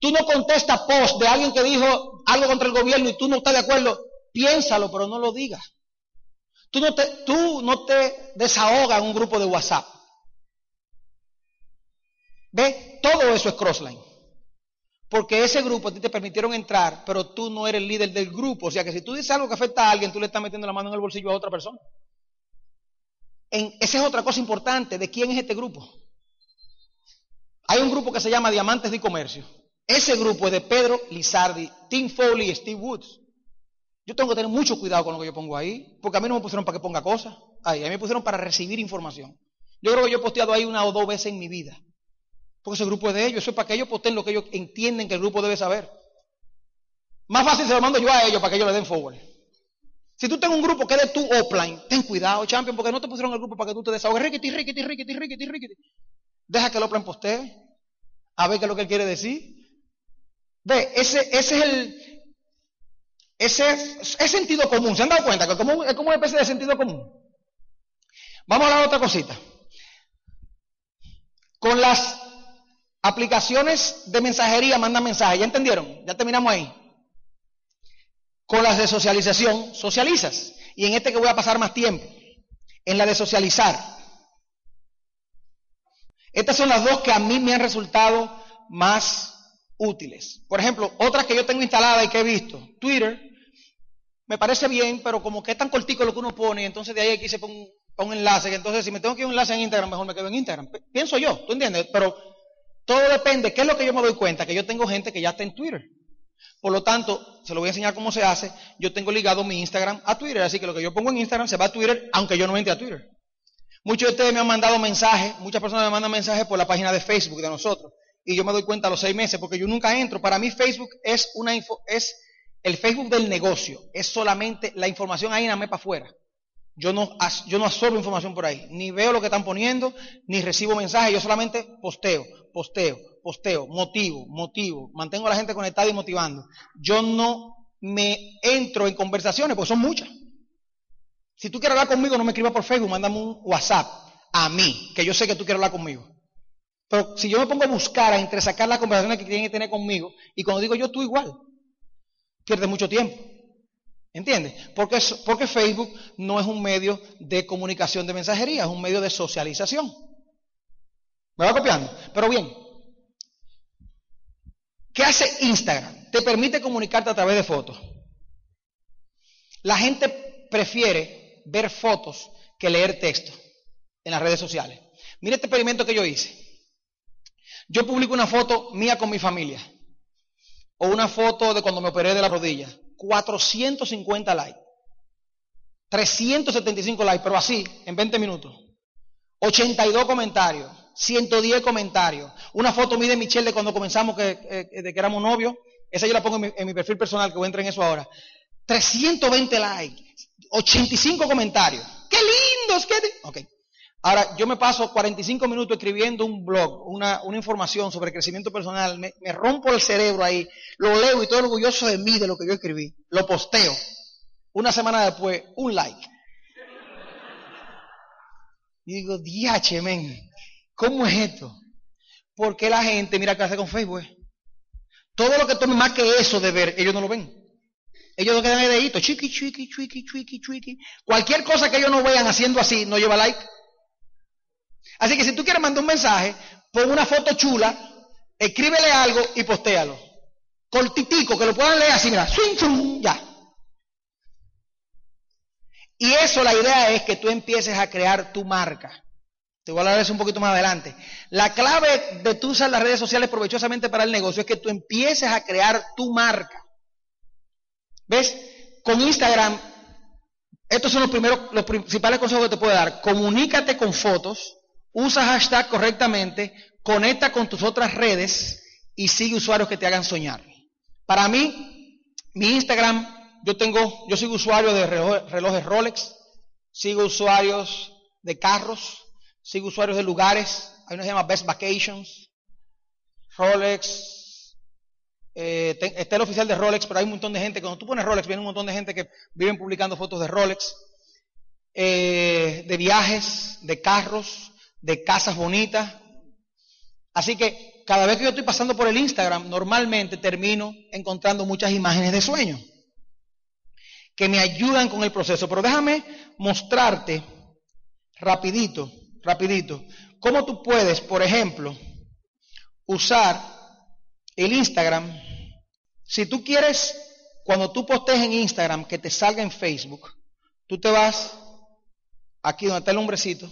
Tú no contestas post de alguien que dijo algo contra el gobierno y tú no estás de acuerdo. Piénsalo, pero no lo digas. Tú no te, tú no te desahogas en un grupo de WhatsApp. ¿Ve? Todo eso es crossline. Porque ese grupo a ti te permitieron entrar, pero tú no eres el líder del grupo. O sea que si tú dices algo que afecta a alguien, tú le estás metiendo la mano en el bolsillo a otra persona. En, esa es otra cosa importante. ¿De quién es este grupo? Hay un grupo que se llama Diamantes de Comercio. Ese grupo es de Pedro Lizardi, Tim Foley y Steve Woods. Yo tengo que tener mucho cuidado con lo que yo pongo ahí, porque a mí no me pusieron para que ponga cosas. Ahí, a mí me pusieron para recibir información. Yo creo que yo he posteado ahí una o dos veces en mi vida. Porque ese grupo es de ellos, eso es para que ellos posten lo que ellos entienden que el grupo debe saber. Más fácil se lo mando yo a ellos para que ellos le den forward. Si tú tienes un grupo que es de tu offline, ten cuidado, champion, porque no te pusieron el grupo para que tú te desahogues. Riquiti, riquiti, riquiti, riquiti, riquiti. Deja que el offline postee, a ver qué es lo que él quiere decir. Ve, ese, ese es el. Ese es, sentido común. ¿Se han dado cuenta que es como una especie de sentido común? Vamos a de otra cosita. Con las Aplicaciones de mensajería mandan mensajes, ¿ya entendieron? Ya terminamos ahí. Con las de socialización, socializas. Y en este que voy a pasar más tiempo, en la de socializar. Estas son las dos que a mí me han resultado más útiles. Por ejemplo, otras que yo tengo instalada y que he visto. Twitter, me parece bien, pero como que es tan cortico lo que uno pone, entonces de ahí aquí se pone un, enlace, entonces si me tengo que ir un enlace en Instagram, mejor me quedo en Instagram. Pienso yo, ¿tú entiendes? Pero todo depende. ¿Qué es lo que yo me doy cuenta? Que yo tengo gente que ya está en Twitter. Por lo tanto, se lo voy a enseñar cómo se hace. Yo tengo ligado mi Instagram a Twitter. Así que lo que yo pongo en Instagram se va a Twitter, aunque yo no entre a Twitter. Muchos de ustedes me han mandado mensajes, muchas personas me mandan mensajes por la página de Facebook de nosotros. Y yo me doy cuenta a los seis meses porque yo nunca entro. Para mí Facebook es una es el Facebook del negocio. Es solamente la información ahí nada más para afuera. Yo no, yo no absorbo información por ahí. Ni veo lo que están poniendo, ni recibo mensajes. Yo solamente posteo posteo, posteo, motivo, motivo, mantengo a la gente conectada y motivando. Yo no me entro en conversaciones, porque son muchas. Si tú quieres hablar conmigo, no me escribas por Facebook, mándame un WhatsApp a mí, que yo sé que tú quieres hablar conmigo. Pero si yo me pongo a buscar, a entresacar las conversaciones que tienen que tener conmigo, y cuando digo yo, tú igual, pierdes mucho tiempo. ¿Entiendes? Porque, porque Facebook no es un medio de comunicación de mensajería, es un medio de socialización. ¿Me va copiando? Pero bien, ¿qué hace Instagram? Te permite comunicarte a través de fotos. La gente prefiere ver fotos que leer texto en las redes sociales. Mire este experimento que yo hice. Yo publico una foto mía con mi familia o una foto de cuando me operé de la rodilla. 450 likes. 375 likes, pero así, en 20 minutos. 82 comentarios. 110 comentarios. Una foto mía de Michelle de cuando comenzamos, que, eh, de que éramos novios. Esa yo la pongo en mi, perfil personal, que voy a entrar en eso ahora. 320 likes. 85 comentarios. ¡Qué lindos! ¡Qué ok. Ahora, yo me paso 45 minutos escribiendo un blog, una, información sobre crecimiento personal, me, rompo el cerebro ahí, lo leo y estoy orgulloso de mí, de lo que yo escribí, lo posteo. Una semana después, un like. Y digo, diache, men, ¿cómo es esto? Porque la gente, mira qué hace con Facebook. Todo lo que tome más que eso de ver, ellos no lo ven. Ellos no quedan ahí dedito, chiqui, chiqui, chiqui, chiqui, chiqui. Cualquier cosa que ellos no vean haciendo así, no lleva like. Así que si tú quieres mandar un mensaje, pon una foto chula, escríbele algo y postéalo. Cortitico, que lo puedan leer así, mira, swing, ya. Y eso la idea es que tú empieces a crear tu marca. Te voy a hablar de eso un poquito más adelante. La clave de tú usar las redes sociales provechosamente para el negocio es que tú empieces a crear tu marca. ¿Ves? Con Instagram, estos son los primeros, los principales consejos que te puedo dar. Comunícate con fotos, usa hashtag correctamente, conecta con tus otras redes y sigue usuarios que te hagan soñar. Para mí, mi Instagram yo tengo, yo sigo usuario de relojes Rolex, sigo usuarios de carros, sigo usuarios de lugares, hay uno que se llama Best Vacations, Rolex, eh, está el oficial de Rolex, pero hay un montón de gente, cuando tú pones Rolex, viene un montón de gente que viven publicando fotos de Rolex, eh, de viajes, de carros, de casas bonitas. Así que cada vez que yo estoy pasando por el Instagram, normalmente termino encontrando muchas imágenes de sueños que me ayudan con el proceso. Pero déjame mostrarte rapidito, rapidito, cómo tú puedes, por ejemplo, usar el Instagram. Si tú quieres, cuando tú postees en Instagram, que te salga en Facebook, tú te vas aquí donde está el hombrecito,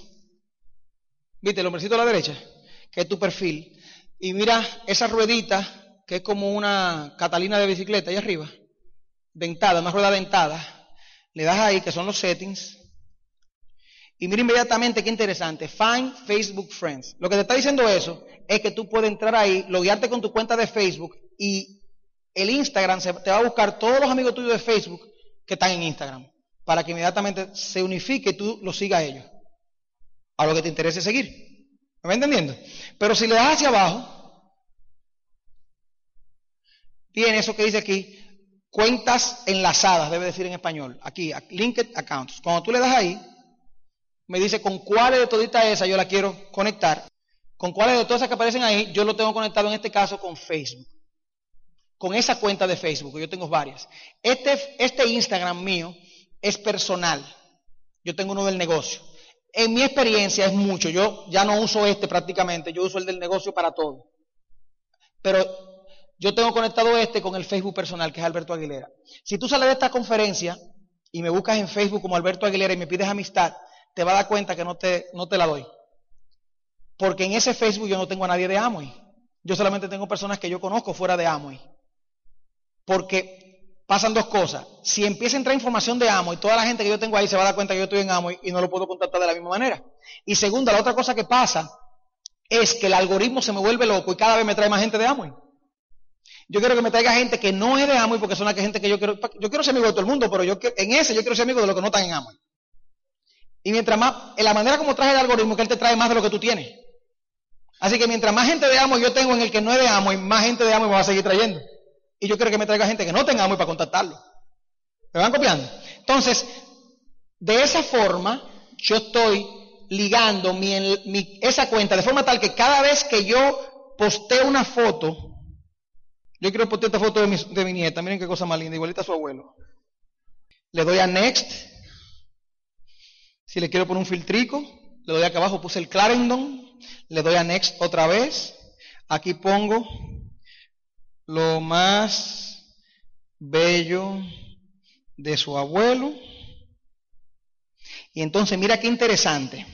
¿viste el hombrecito a la derecha? Que es tu perfil, y mira esa ruedita que es como una Catalina de bicicleta ahí arriba dentada, una rueda dentada, le das ahí que son los settings. Y mira inmediatamente qué interesante, Find Facebook Friends. Lo que te está diciendo eso es que tú puedes entrar ahí, loguearte con tu cuenta de Facebook y el Instagram te va a buscar todos los amigos tuyos de Facebook que están en Instagram para que inmediatamente se unifique y tú los sigas a ellos. A lo que te interese seguir. ¿Me va entendiendo? Pero si le das hacia abajo, tiene eso que dice aquí, cuentas enlazadas, debe decir en español, aquí, linked accounts. Cuando tú le das ahí, me dice con cuáles de toditas esas yo la quiero conectar. Con cuáles de todas esas que aparecen ahí, yo lo tengo conectado en este caso con Facebook. Con esa cuenta de Facebook, yo tengo varias. Este, este Instagram mío es personal. Yo tengo uno del negocio. En mi experiencia es mucho. Yo ya no uso este prácticamente, yo uso el del negocio para todo. Pero yo tengo conectado este con el Facebook personal, que es Alberto Aguilera. Si tú sales de esta conferencia y me buscas en Facebook como Alberto Aguilera y me pides amistad, te vas a dar cuenta que no te, no te la doy. Porque en ese Facebook yo no tengo a nadie de Amway. Yo solamente tengo personas que yo conozco fuera de Amway. Porque pasan dos cosas. Si empieza a entrar información de Amway, toda la gente que yo tengo ahí se va a dar cuenta que yo estoy en Amway y no lo puedo contactar de la misma manera. Y segunda, la otra cosa que pasa es que el algoritmo se me vuelve loco y cada vez me trae más gente de Amway. Yo quiero que me traiga gente que no es de Amway porque son la gente que yo quiero. Yo quiero ser amigo de todo el mundo, pero yo en ese yo quiero ser amigo de los que no están en Amway. Y mientras más, en la manera como trae el algoritmo, que él te trae más de lo que tú tienes. Así que mientras más gente de Amway yo tengo en el que no es de Amway, más gente de Amway me va a seguir trayendo. Y yo quiero que me traiga gente que no tenga Amway para contactarlo. ¿Me van copiando? Entonces, de esa forma, yo estoy ligando mi, esa cuenta de forma tal que cada vez que yo posteo una foto, yo quiero poner esta foto de mi, de mi nieta, miren qué cosa más linda, igualita a su abuelo. Le doy a Next. Si le quiero poner un filtrico, le doy acá abajo, puse el Clarendon, le doy a Next otra vez. Aquí pongo lo más bello de su abuelo. Y entonces, mira qué interesante.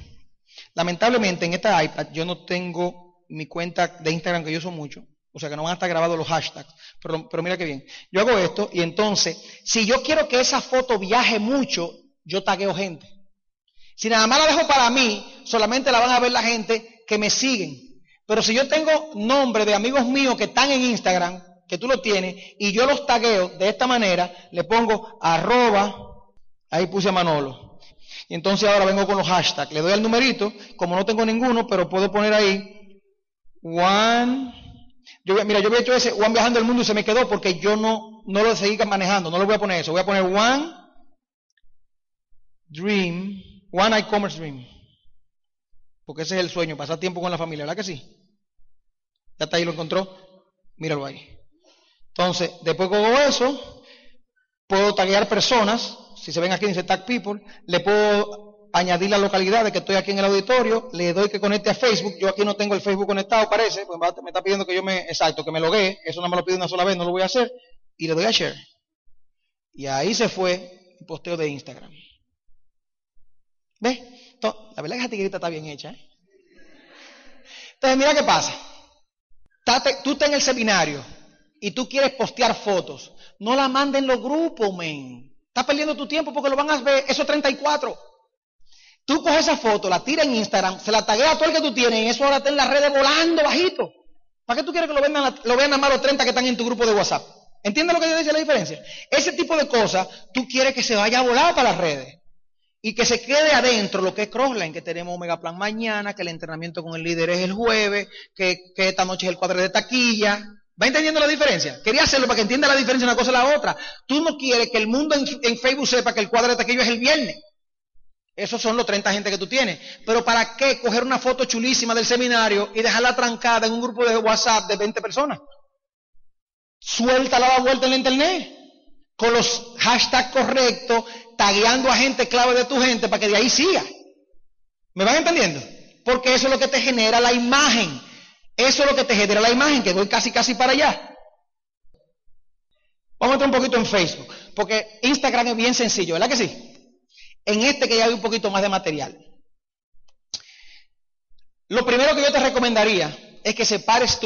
Lamentablemente en esta iPad yo no tengo mi cuenta de Instagram, que yo uso mucho. O sea que no van a estar grabados los hashtags. Pero, pero mira qué bien. Yo hago esto y entonces, si yo quiero que esa foto viaje mucho, yo tagueo gente. Si nada más la dejo para mí, solamente la van a ver la gente que me siguen. Pero si yo tengo nombre de amigos míos que están en Instagram, que tú lo tienes, y yo los tagueo de esta manera, le pongo arroba, ahí puse a Manolo. Y entonces ahora vengo con los hashtags. Le doy al numerito, como no tengo ninguno, pero puedo poner ahí one. Yo, mira, yo había hecho ese one viajando el mundo y se me quedó porque yo no, no lo seguí manejando. No lo voy a poner eso. Voy a poner one dream, one e-commerce dream. Porque ese es el sueño, pasar tiempo con la familia, ¿verdad que sí? Ya está ahí, lo encontró. Míralo ahí. Entonces, después que hago eso, puedo taguear personas. Si se ven aquí, dice tag people. Le puedo añadir la localidad de que estoy aquí en el auditorio. Le doy que conecte a Facebook. Yo aquí no tengo el Facebook conectado, parece. Pues me está pidiendo que yo me, exacto, que me loguee. Eso no me lo pide una sola vez, no lo voy a hacer. Y le doy a share. Y ahí se fue el posteo de Instagram. ¿Ves? La verdad es que esta está bien hecha. ¿eh? Entonces, mira qué pasa. Tú estás en el seminario y tú quieres postear fotos. No la manden los grupos, men. Estás perdiendo tu tiempo porque lo van a ver esos 34. Tú coges esa foto, la tiras en Instagram, se la taguea a todo el que tú tienes y eso ahora está en las redes volando bajito. ¿Para qué tú quieres que lo vean, lo vean a más los 30 que están en tu grupo de WhatsApp? ¿Entiendes lo que yo dice la diferencia? Ese tipo de cosas tú quieres que se vaya a volar para las redes y que se quede adentro lo que es Crossline, que tenemos Omega Plan mañana, que el entrenamiento con el líder es el jueves, que, esta noche es el cuadro de taquilla. ¿Va entendiendo la diferencia? Quería hacerlo para que entienda la diferencia de una cosa y la otra. Tú no quieres que el mundo en, Facebook sepa que el cuadro de taquilla es el viernes. Esos son los 30 gente que tú tienes. Pero ¿para qué coger una foto chulísima del seminario y dejarla trancada en un grupo de WhatsApp de 20 personas? Suéltala la vuelta en la internet. Con los hashtags correctos, tagueando a gente clave de tu gente para que de ahí siga. ¿Me van entendiendo? Porque eso es lo que te genera la imagen. Eso es lo que te genera la imagen, que voy casi casi para allá. Vamos a entrar un poquito en Facebook, porque Instagram es bien sencillo, ¿verdad que sí? En este que ya hay un poquito más de material. Lo primero que yo te recomendaría es que separes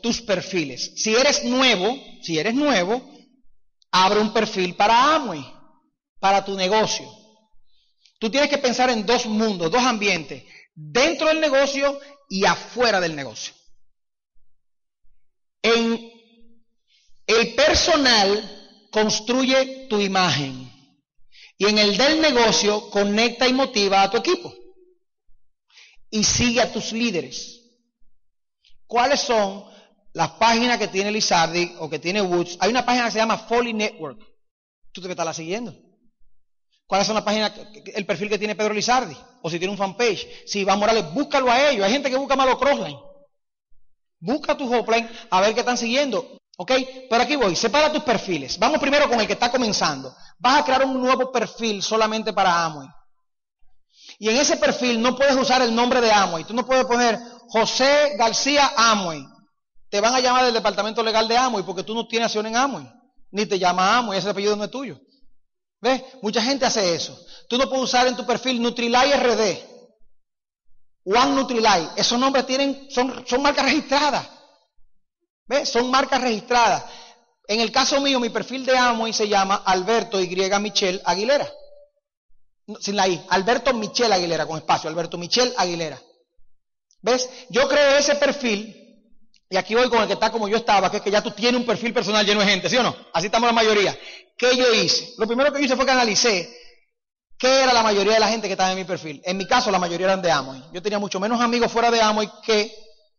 tus perfiles. Si eres nuevo, si eres nuevo, abre un perfil para Amway para tu negocio. Tú tienes que pensar en dos mundos, dos ambientes, dentro del negocio y afuera del negocio. En el personal construye tu imagen y en el del negocio conecta y motiva a tu equipo y sigue a tus líderes. ¿Cuáles son las páginas que tiene Lizardi o que tiene Woods? Hay una página que se llama Folly Network. Tú te estás siguiendo. ¿Cuáles son las páginas, el perfil que tiene Pedro Lizardi? O si tiene un fanpage. Si Iván Morales, búscalo a ellos. Hay gente que busca malo crossline. Busca tu hotline a ver qué están siguiendo. ¿Ok? Pero aquí voy. Separa tus perfiles. Vamos primero con el que está comenzando. Vas a crear un nuevo perfil solamente para Amway. Y en ese perfil no puedes usar el nombre de Amway. Tú no puedes poner José García Amway. Te van a llamar del departamento legal de Amway porque tú no tienes acción en Amway. Ni te llama Amway. Ese apellido no es tuyo. ¿Ves? Mucha gente hace eso. Tú no puedes usar en tu perfil Nutrilay RD, One Nutrilay. Esos nombres tienen, son, son marcas registradas. ¿Ves? Son marcas registradas. En el caso mío, mi perfil de Amo y se llama Alberto Y. Michel Aguilera. Sin la I. Alberto Michel Aguilera, con espacio. Alberto Michel Aguilera. ¿Ves? Yo creé ese perfil y aquí voy con el que está como yo estaba, que es que ya tú tienes un perfil personal lleno de gente, ¿sí o no? Así estamos la mayoría. ¿Qué yo hice? Lo primero que hice fue que analicé qué era la mayoría de la gente que estaba en mi perfil. En mi caso, la mayoría eran de Amway. Yo tenía mucho menos amigos fuera de Amway que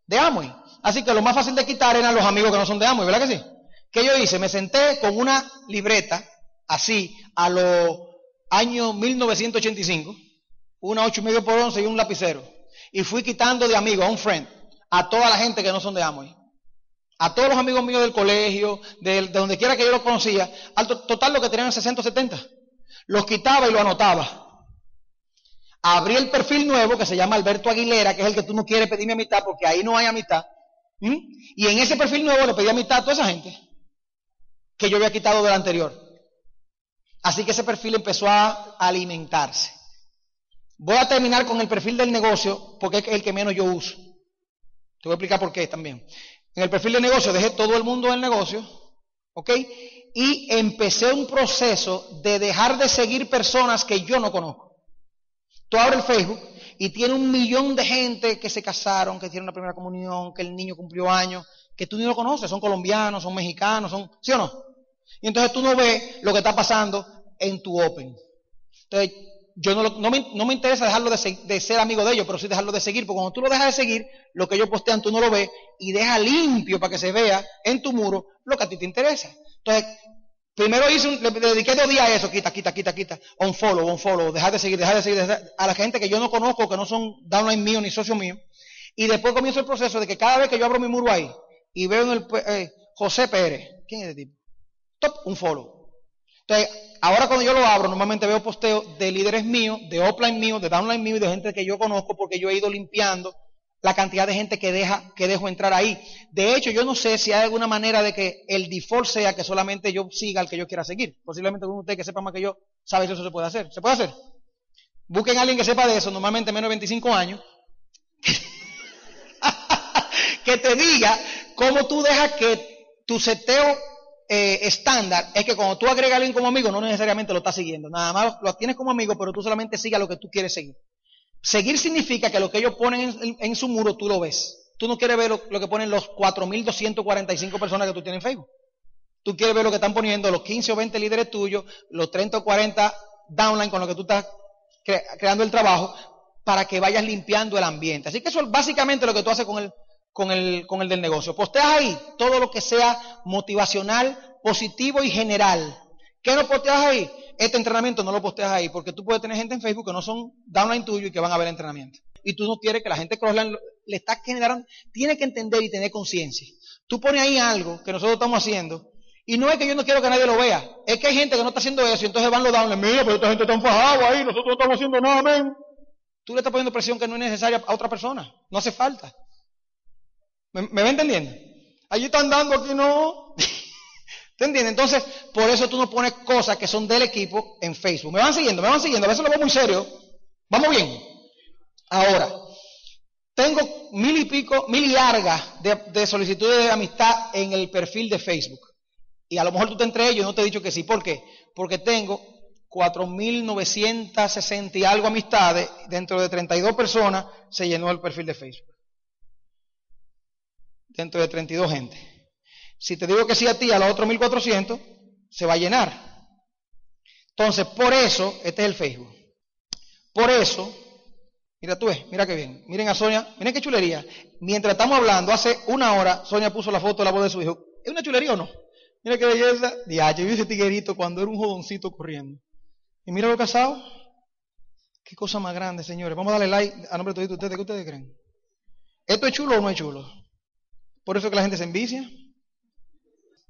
de Amway. Así que lo más fácil de quitar eran los amigos que no son de Amway, ¿verdad que sí? ¿Qué yo hice? Me senté con una libreta, así, a los años 1985, una ocho y medio por once y un lapicero. Y fui quitando de amigos a un friend a toda la gente que no son de Amway. A todos los amigos míos del colegio, de, donde quiera que yo los conocía, al total lo que tenían 60 70. Los quitaba y lo anotaba. Abrí el perfil nuevo que se llama Alberto Aguilera, que es el que tú no quieres pedirme amistad porque ahí no hay amistad. Y en ese perfil nuevo le pedí amistad a toda esa gente que yo había quitado del anterior. Así que ese perfil empezó a alimentarse. Voy a terminar con el perfil del negocio porque es el que menos yo uso. Te voy a explicar por qué también. En el perfil del negocio dejé todo el mundo del negocio, ¿ok? Y empecé un proceso de dejar de seguir personas que yo no conozco. Tú abres el Facebook y tiene un millón de gente que se casaron, que hicieron la primera comunión, que el niño cumplió años, que tú ni lo conoces, son colombianos, son mexicanos, son, ¿sí o no? Y entonces tú no ves lo que está pasando en tu Open. Entonces, yo no, me, interesa dejarlo de, ser amigo de ellos, pero sí dejarlo de seguir, porque cuando tú lo dejas de seguir, lo que ellos postean tú no lo ves y deja limpio para que se vea en tu muro lo que a ti te interesa. Entonces, primero hice le, dediqué dos días a eso, quita, quita, quita, quita, on follow, on follow, dejar de seguir, dejar de seguir a la gente que yo no conozco, que no son downline mío ni socio mío. Y después comienzo el proceso de que cada vez que yo abro mi muro ahí y veo en el eh, José Pérez, ¿quién es ese tipo? Top, un follow. Entonces, ahora cuando yo lo abro, normalmente veo posteos de líderes míos, de offline míos, de downline míos y de gente que yo conozco porque yo he ido limpiando la cantidad de gente que deja que dejo entrar ahí. De hecho, yo no sé si hay alguna manera de que el default sea que solamente yo siga al que yo quiera seguir. Posiblemente uno de ustedes que sepa más que yo sabe si eso se puede hacer. ¿Se puede hacer? Busquen a alguien que sepa de eso, normalmente menos de 25 años, [LAUGHS] que te diga cómo tú dejas que tu seteo eh, estándar es que cuando tú agregas a alguien como amigo, no necesariamente lo estás siguiendo. Nada más lo tienes como amigo, pero tú solamente sigas lo que tú quieres seguir. Seguir significa que lo que ellos ponen en, su muro tú lo ves. Tú no quieres ver lo, que ponen los 4.245 personas que tú tienes en Facebook. Tú quieres ver lo que están poniendo los 15 o 20 líderes tuyos, los 30 o 40 downline con los que tú estás creando el trabajo, para que vayas limpiando el ambiente. Así que eso es básicamente lo que tú haces con el, con el, con el del negocio. Posteas ahí todo lo que sea motivacional, positivo y general. ¿Qué no posteas ahí? Este entrenamiento no lo posteas ahí porque tú puedes tener gente en Facebook que no son downline tuyo y que van a ver entrenamiento. Y tú no quieres que la gente crossline le está generando, tiene que entender y tener conciencia. Tú pones ahí algo que nosotros estamos haciendo y no es que yo no quiero que nadie lo vea, es que hay gente que no está haciendo eso y entonces van los downline, mira, pero esta gente está enfajada ahí, nosotros no estamos haciendo nada, men. Tú le estás poniendo presión que no es necesaria a otra persona, no hace falta. ¿Me, me va entendiendo? Allí están dando, aquí no. [LAUGHS] ¿Te entiendes? Entonces, por eso tú no pones cosas que son del equipo en Facebook. ¿Me van siguiendo? ¿Me van siguiendo? A veces lo veo muy serio. ¿Vamos bien? Ahora, tengo mil y pico, mil y largas de, solicitudes de amistad en el perfil de Facebook. Y a lo mejor tú te entre ellos no te he dicho que sí. ¿Por qué? Porque tengo 4.960 y algo amistades. Dentro de 32 personas se llenó el perfil de Facebook. Dentro de 32 gente. Si te digo que sí a ti, a los otros 1400, se va a llenar. Entonces, por eso, este es el Facebook. Por eso, mira tú, mira qué bien. Miren a Sonia, miren qué chulería. Mientras estamos hablando, hace una hora, Sonia puso la foto de la voz de su hijo. ¿Es una chulería o no? Mira qué belleza. Ya, yo vi ese tiguerito cuando era un jodoncito corriendo. Y mira lo casado. Qué cosa más grande, señores. Vamos a darle like a nombre de todos ustedes. ¿Qué ustedes creen? ¿Esto es chulo o no es chulo? Por eso que la gente se envicia.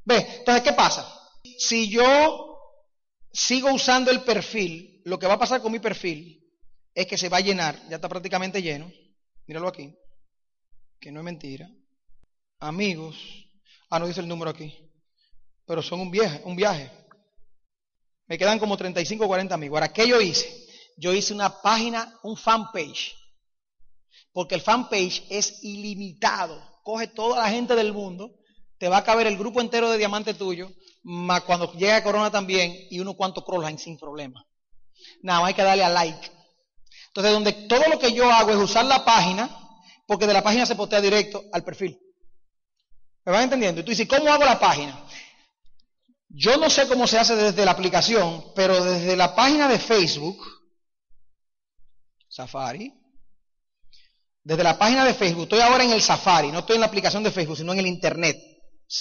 Ve, entonces, ¿qué pasa? Si yo sigo usando el perfil, lo que va a pasar con mi perfil es que se va a llenar, ya está prácticamente lleno, míralo aquí, que no es mentira. Amigos, ah, no dice el número aquí, pero son un viaje, un viaje. Me quedan como 35 o 40 amigos. Ahora, ¿qué yo hice? Yo hice una página, un fanpage, porque el fanpage es ilimitado, coge toda la gente del mundo te va a caber el grupo entero de diamante tuyo, más cuando llega Corona también, y uno cuanto crossline sin problema. Nada hay que darle a like. Entonces, donde todo lo que yo hago es usar la página, porque de la página se postea directo al perfil. ¿Me van entendiendo? Y tú dices, ¿cómo hago la página? Yo no sé cómo se hace desde la aplicación, pero desde la página de Facebook, Safari, desde la página de Facebook, estoy ahora en el Safari, no estoy en la aplicación de Facebook, sino en el Internet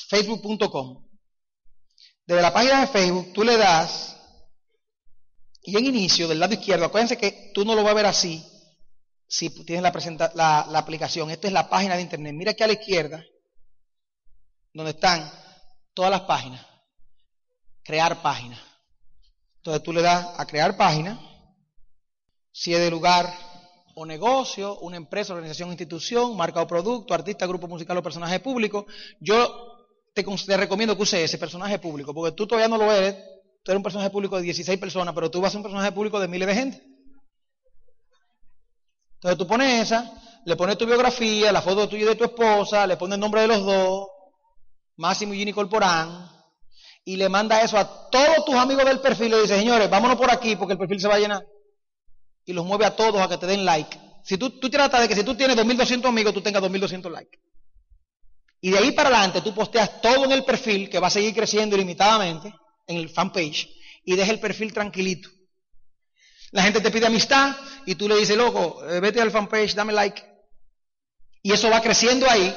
facebook.com. Desde la página de Facebook tú le das y en inicio del lado izquierdo, acuérdense que tú no lo vas a ver así si tienes la, la, aplicación. Esta es la página de internet. Mira aquí a la izquierda, donde están todas las páginas. Crear página. Entonces tú le das a crear página. Si es de lugar o negocio, una empresa, organización, institución, marca o producto, artista, grupo musical o personaje público. Yo te, recomiendo que uses ese personaje público, porque tú todavía no lo eres, tú eres un personaje público de 16 personas, pero tú vas a ser un personaje público de miles de gente. Entonces tú pones esa, le pones tu biografía, la foto tuya y de tu esposa, le pones el nombre de los dos, Máximo y Gini Corporán, y le manda eso a todos tus amigos del perfil y le dice, señores, vámonos por aquí porque el perfil se va a llenar. Y los mueve a todos a que te den like. Si tú, tú tratas de que si tú tienes 2.200 amigos, tú tengas 2.200 likes. Y de ahí para adelante tú posteas todo en el perfil, que va a seguir creciendo ilimitadamente, en el fanpage, y deja el perfil tranquilito. La gente te pide amistad y tú le dices, loco, eh, vete al fanpage, dame like. Y eso va creciendo ahí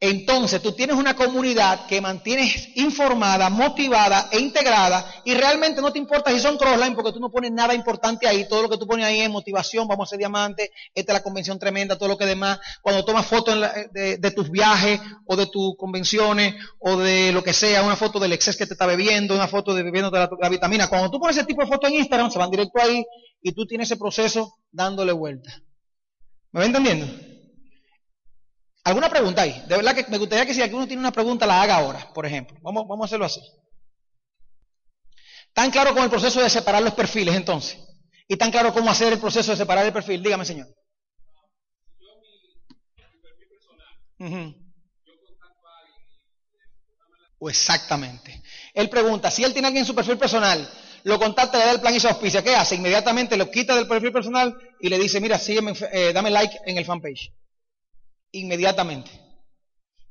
entonces tú tienes una comunidad que mantienes informada, motivada e integrada y realmente no te importa si son crossline porque tú no pones nada importante ahí. Todo lo que tú pones ahí es motivación, vamos a ser diamantes, esta es la convención tremenda, todo lo que demás. Cuando tomas fotos de, tus viajes o de tus convenciones o de lo que sea, una foto del exceso que te está bebiendo, una foto de bebiendo de la, vitamina. Cuando tú pones ese tipo de fotos en Instagram, se van directo ahí y tú tienes ese proceso dándole vuelta. ¿Me va entendiendo? ¿Alguna pregunta ahí? De verdad que me gustaría que si alguno tiene una pregunta la haga ahora, por ejemplo. Vamos, vamos a hacerlo así. ¿Tan claro con el proceso de separar los perfiles entonces? ¿Y tan claro cómo hacer el proceso de separar el perfil? Dígame, señor. O exactamente. Él pregunta, si él tiene alguien en su perfil personal, lo contacta, le da el plan y se auspicia, ¿qué hace? Inmediatamente lo quita del perfil personal y le dice, mira, sígueme, eh, dame like en el fanpage inmediatamente.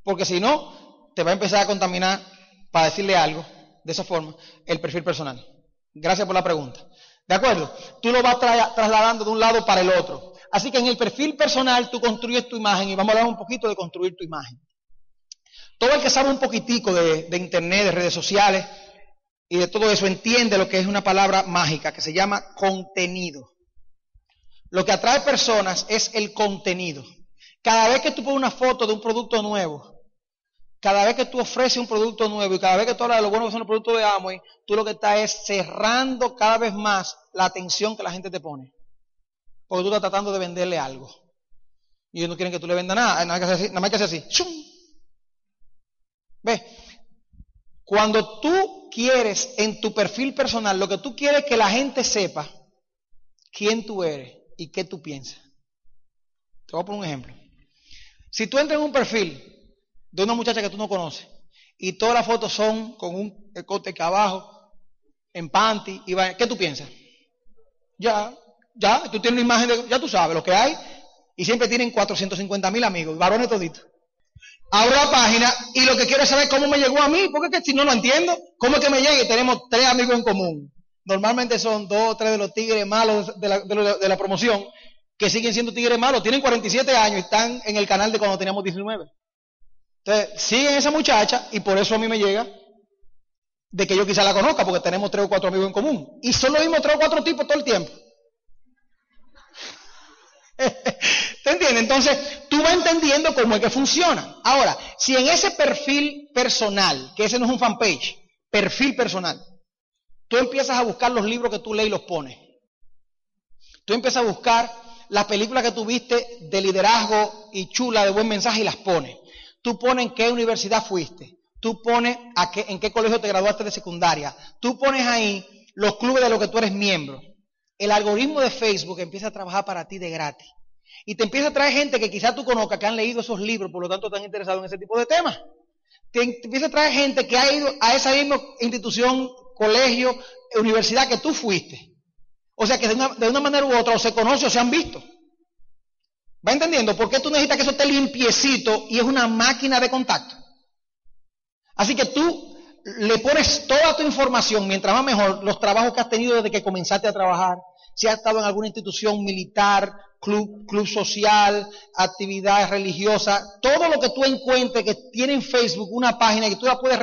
Porque si no, te va a empezar a contaminar, para decirle algo, de esa forma, el perfil personal. Gracias por la pregunta. ¿De acuerdo? Tú lo vas trasladando de un lado para el otro. Así que en el perfil personal tú construyes tu imagen y vamos a hablar un poquito de construir tu imagen. Todo el que sabe un poquitico de, de internet, de redes sociales y de todo eso entiende lo que es una palabra mágica que se llama contenido. Lo que atrae personas es el contenido. Cada vez que tú pones una foto de un producto nuevo, cada vez que tú ofreces un producto nuevo y cada vez que tú hablas de lo bueno que son los productos de Amway, tú lo que estás es cerrando cada vez más la atención que la gente te pone. Porque tú estás tratando de venderle algo. Y ellos no quieren que tú le vendas nada, nada más que hacer así. Nada que hacer así. ¿Ves? Cuando tú quieres en tu perfil personal, lo que tú quieres es que la gente sepa quién tú eres y qué tú piensas. Te voy a poner un ejemplo. Si tú entras en un perfil de una muchacha que tú no conoces y todas las fotos son con un escote que abajo, en panty, y va, ¿qué tú piensas? Ya, ya, tú tienes una imagen de, ya tú sabes lo que hay, y siempre tienen 450 mil amigos, varones toditos. Abro la página y lo que quiero es saber cómo me llegó a mí, porque si no lo entiendo, ¿cómo es que me llega? Y tenemos tres amigos en común. Normalmente son dos o tres de los tigres malos de la, de la promoción, que siguen siendo tigres malos, tienen 47 años y están en el canal de cuando teníamos 19. Entonces, siguen esa muchacha y por eso a mí me llega de que yo quizá la conozca, porque tenemos tres o cuatro amigos en común. Y son los mismos tres o cuatro tipos todo el tiempo. [LAUGHS] ¿Te entiendes? Entonces, tú vas entendiendo cómo es que funciona. Ahora, si en ese perfil personal, que ese no es un fanpage, perfil personal, tú empiezas a buscar los libros que tú lees y los pones. Tú empiezas a buscar las películas que tuviste de liderazgo y chula, de buen mensaje y las pones. Tú pones en qué universidad fuiste. Tú pones a en qué colegio te graduaste de secundaria. Tú pones ahí los clubes de los que tú eres miembro. El algoritmo de Facebook empieza a trabajar para ti de gratis. Y te empieza a traer gente que quizás tú conozcas, que han leído esos libros, por lo tanto están interesados en ese tipo de temas. Te, empieza a traer gente que ha ido a esa misma institución, colegio, universidad que tú fuiste. O sea que de una, manera u otra o se conoce o se han visto. ¿Va entendiendo? ¿Por qué tú necesitas que eso esté limpiecito y es una máquina de contacto? Así que tú le pones toda tu información, mientras más mejor, los trabajos que has tenido desde que comenzaste a trabajar, si has estado en alguna institución militar, club, club social, actividades religiosas, todo lo que tú encuentres que tiene en Facebook una página que tú la puedes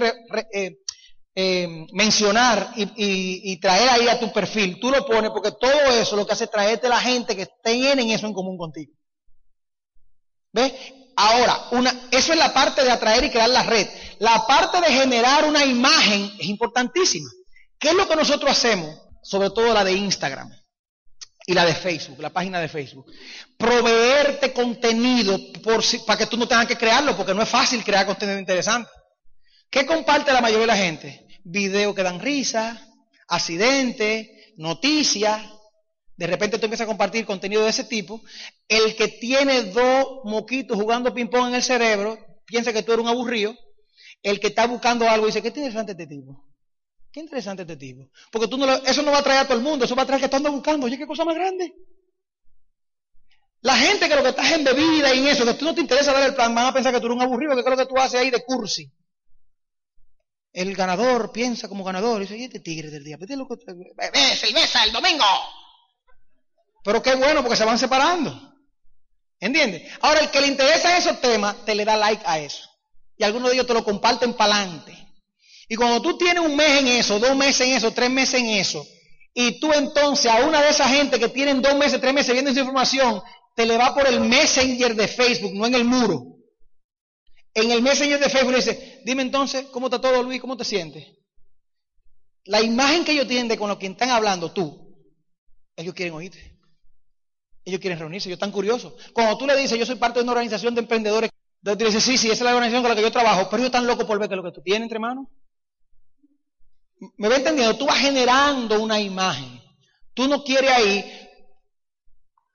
eh, eh, mencionar y, traer ahí a tu perfil, tú lo pones porque todo eso lo que hace es traerte la gente que tienen eso en común contigo. ¿Ves? Ahora, una, eso es la parte de atraer y crear la red. La parte de generar una imagen es importantísima. ¿Qué es lo que nosotros hacemos? Sobre todo la de Instagram y la de Facebook, la página de Facebook. Proveerte contenido por, para que tú no tengas que crearlo, porque no es fácil crear contenido interesante. ¿Qué comparte la mayoría de la gente? Videos que dan risa, accidentes, noticias. de repente tú empiezas a compartir contenido de ese tipo, el que tiene dos moquitos jugando ping-pong en el cerebro, piensa que tú eres un aburrido, el que está buscando algo dice, qué interesante este tipo. Qué interesante este tipo. Porque tú no eso no va a traer a todo el mundo, eso va a traer que tú andas buscando. Oye, qué cosa más grande. La gente que lo que estás en bebida y en eso, que tú no te interesa dar el plan, van a pensar que tú eres un aburrido, que es lo que tú haces ahí de cursi. El ganador piensa como ganador y dice, ¿y este tigre del día? Vete loco, besa y besa el domingo. Pero qué bueno porque se van separando. ¿Entiendes? Ahora, el que le interesa esos temas, te le da like a eso. Y algunos de ellos te lo comparten para adelante. Y cuando tú tienes un mes en eso, dos meses en eso, tres meses en eso, y tú entonces a una de esas gente que tienen dos meses, tres meses viendo esa información, te le va por el Messenger de Facebook, no en el muro. En el Messenger de Facebook le dice, dime entonces, ¿cómo está todo Luis? ¿Cómo te sientes? La imagen que ellos tienen de con lo que están hablando tú, ellos quieren oírte. Ellos quieren reunirse, ellos están curiosos. Cuando tú le dices, yo soy parte de una organización de emprendedores, tú dices, sí, sí, esa es la organización con la que yo trabajo, pero ellos están locos por ver que lo que tú tienes entre manos. ¿Me va entendiendo? Tú vas generando una imagen. Tú no quieres ahí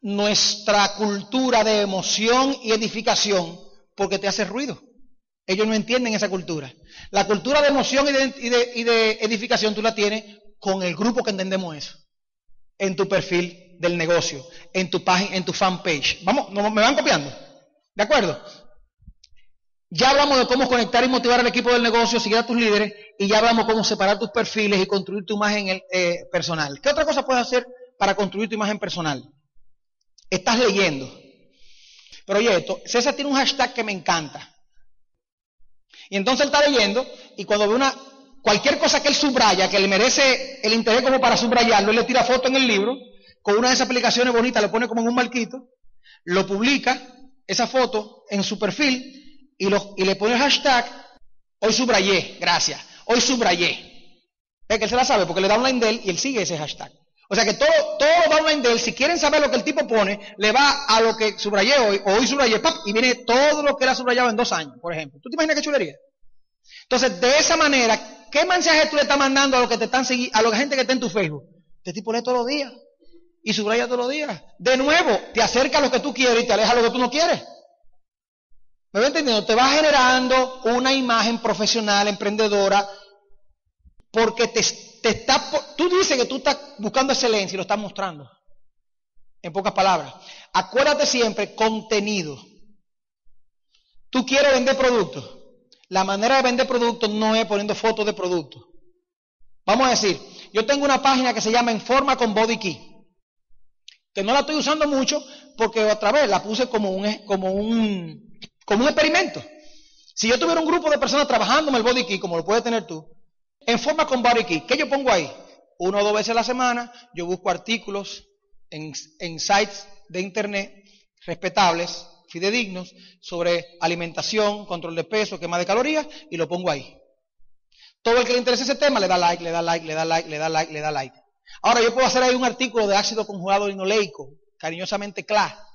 nuestra cultura de emoción y edificación porque te hace ruido. Ellos no entienden esa cultura. La cultura de emoción y de, edificación tú la tienes con el grupo que entendemos eso. En tu perfil del negocio, en tu página, en tu fanpage. Vamos, ¿me van copiando? ¿De acuerdo? Ya hablamos de cómo conectar y motivar al equipo del negocio, seguir a tus líderes, y ya hablamos cómo separar tus perfiles y construir tu imagen eh, personal. ¿Qué otra cosa puedes hacer para construir tu imagen personal? Estás leyendo. Pero oye, César tiene un hashtag que me encanta. Y entonces él está leyendo y cuando ve una, cualquier cosa que él subraya, que le merece el interés como para subrayarlo, él le tira foto en el libro, con una de esas aplicaciones bonitas, le pone como en un marquito, lo publica, esa foto, en su perfil y, le pone el hashtag, hoy subrayé, gracias, hoy subrayé. Es que él se la sabe porque le da online de él y él sigue ese hashtag. O sea que todo, todo lo online de él, si quieren saber lo que el tipo pone, le va a lo que subrayé hoy, o hoy subrayé, ¡pap! y viene todo lo que él ha subrayado en dos años, por ejemplo. ¿Tú te imaginas qué chulería? Entonces, de esa manera, ¿qué mensaje tú le estás mandando a los que te están siguiendo, a la gente que está en tu Facebook? Este tipo lee todos los días y subraya todos los días. De nuevo, te acerca a lo que tú quieres y te aleja a lo que tú no quieres. ¿Me va entendiendo? Te va generando una imagen profesional, emprendedora, porque te, está, tú dices que tú estás buscando excelencia y lo estás mostrando. En pocas palabras. Acuérdate siempre, contenido. Tú quieres vender productos. La manera de vender productos no es poniendo fotos de productos. Vamos a decir, yo tengo una página que se llama En Forma con Body Key, que no la estoy usando mucho porque otra vez la puse como un, como un, como un experimento. Si yo tuviera un grupo de personas trabajando en el Body Key, como lo puedes tener tú, en forma con Key, ¿qué yo pongo ahí? Uno o dos veces a la semana, yo busco artículos en, en sites de internet respetables, fidedignos, sobre alimentación, control de peso, quema de calorías, y lo pongo ahí. Todo el que le interese ese tema le da like, le da like, le da like, le da like, le da like. Ahora yo puedo hacer ahí un artículo de ácido conjugado linoleico, cariñosamente CLA.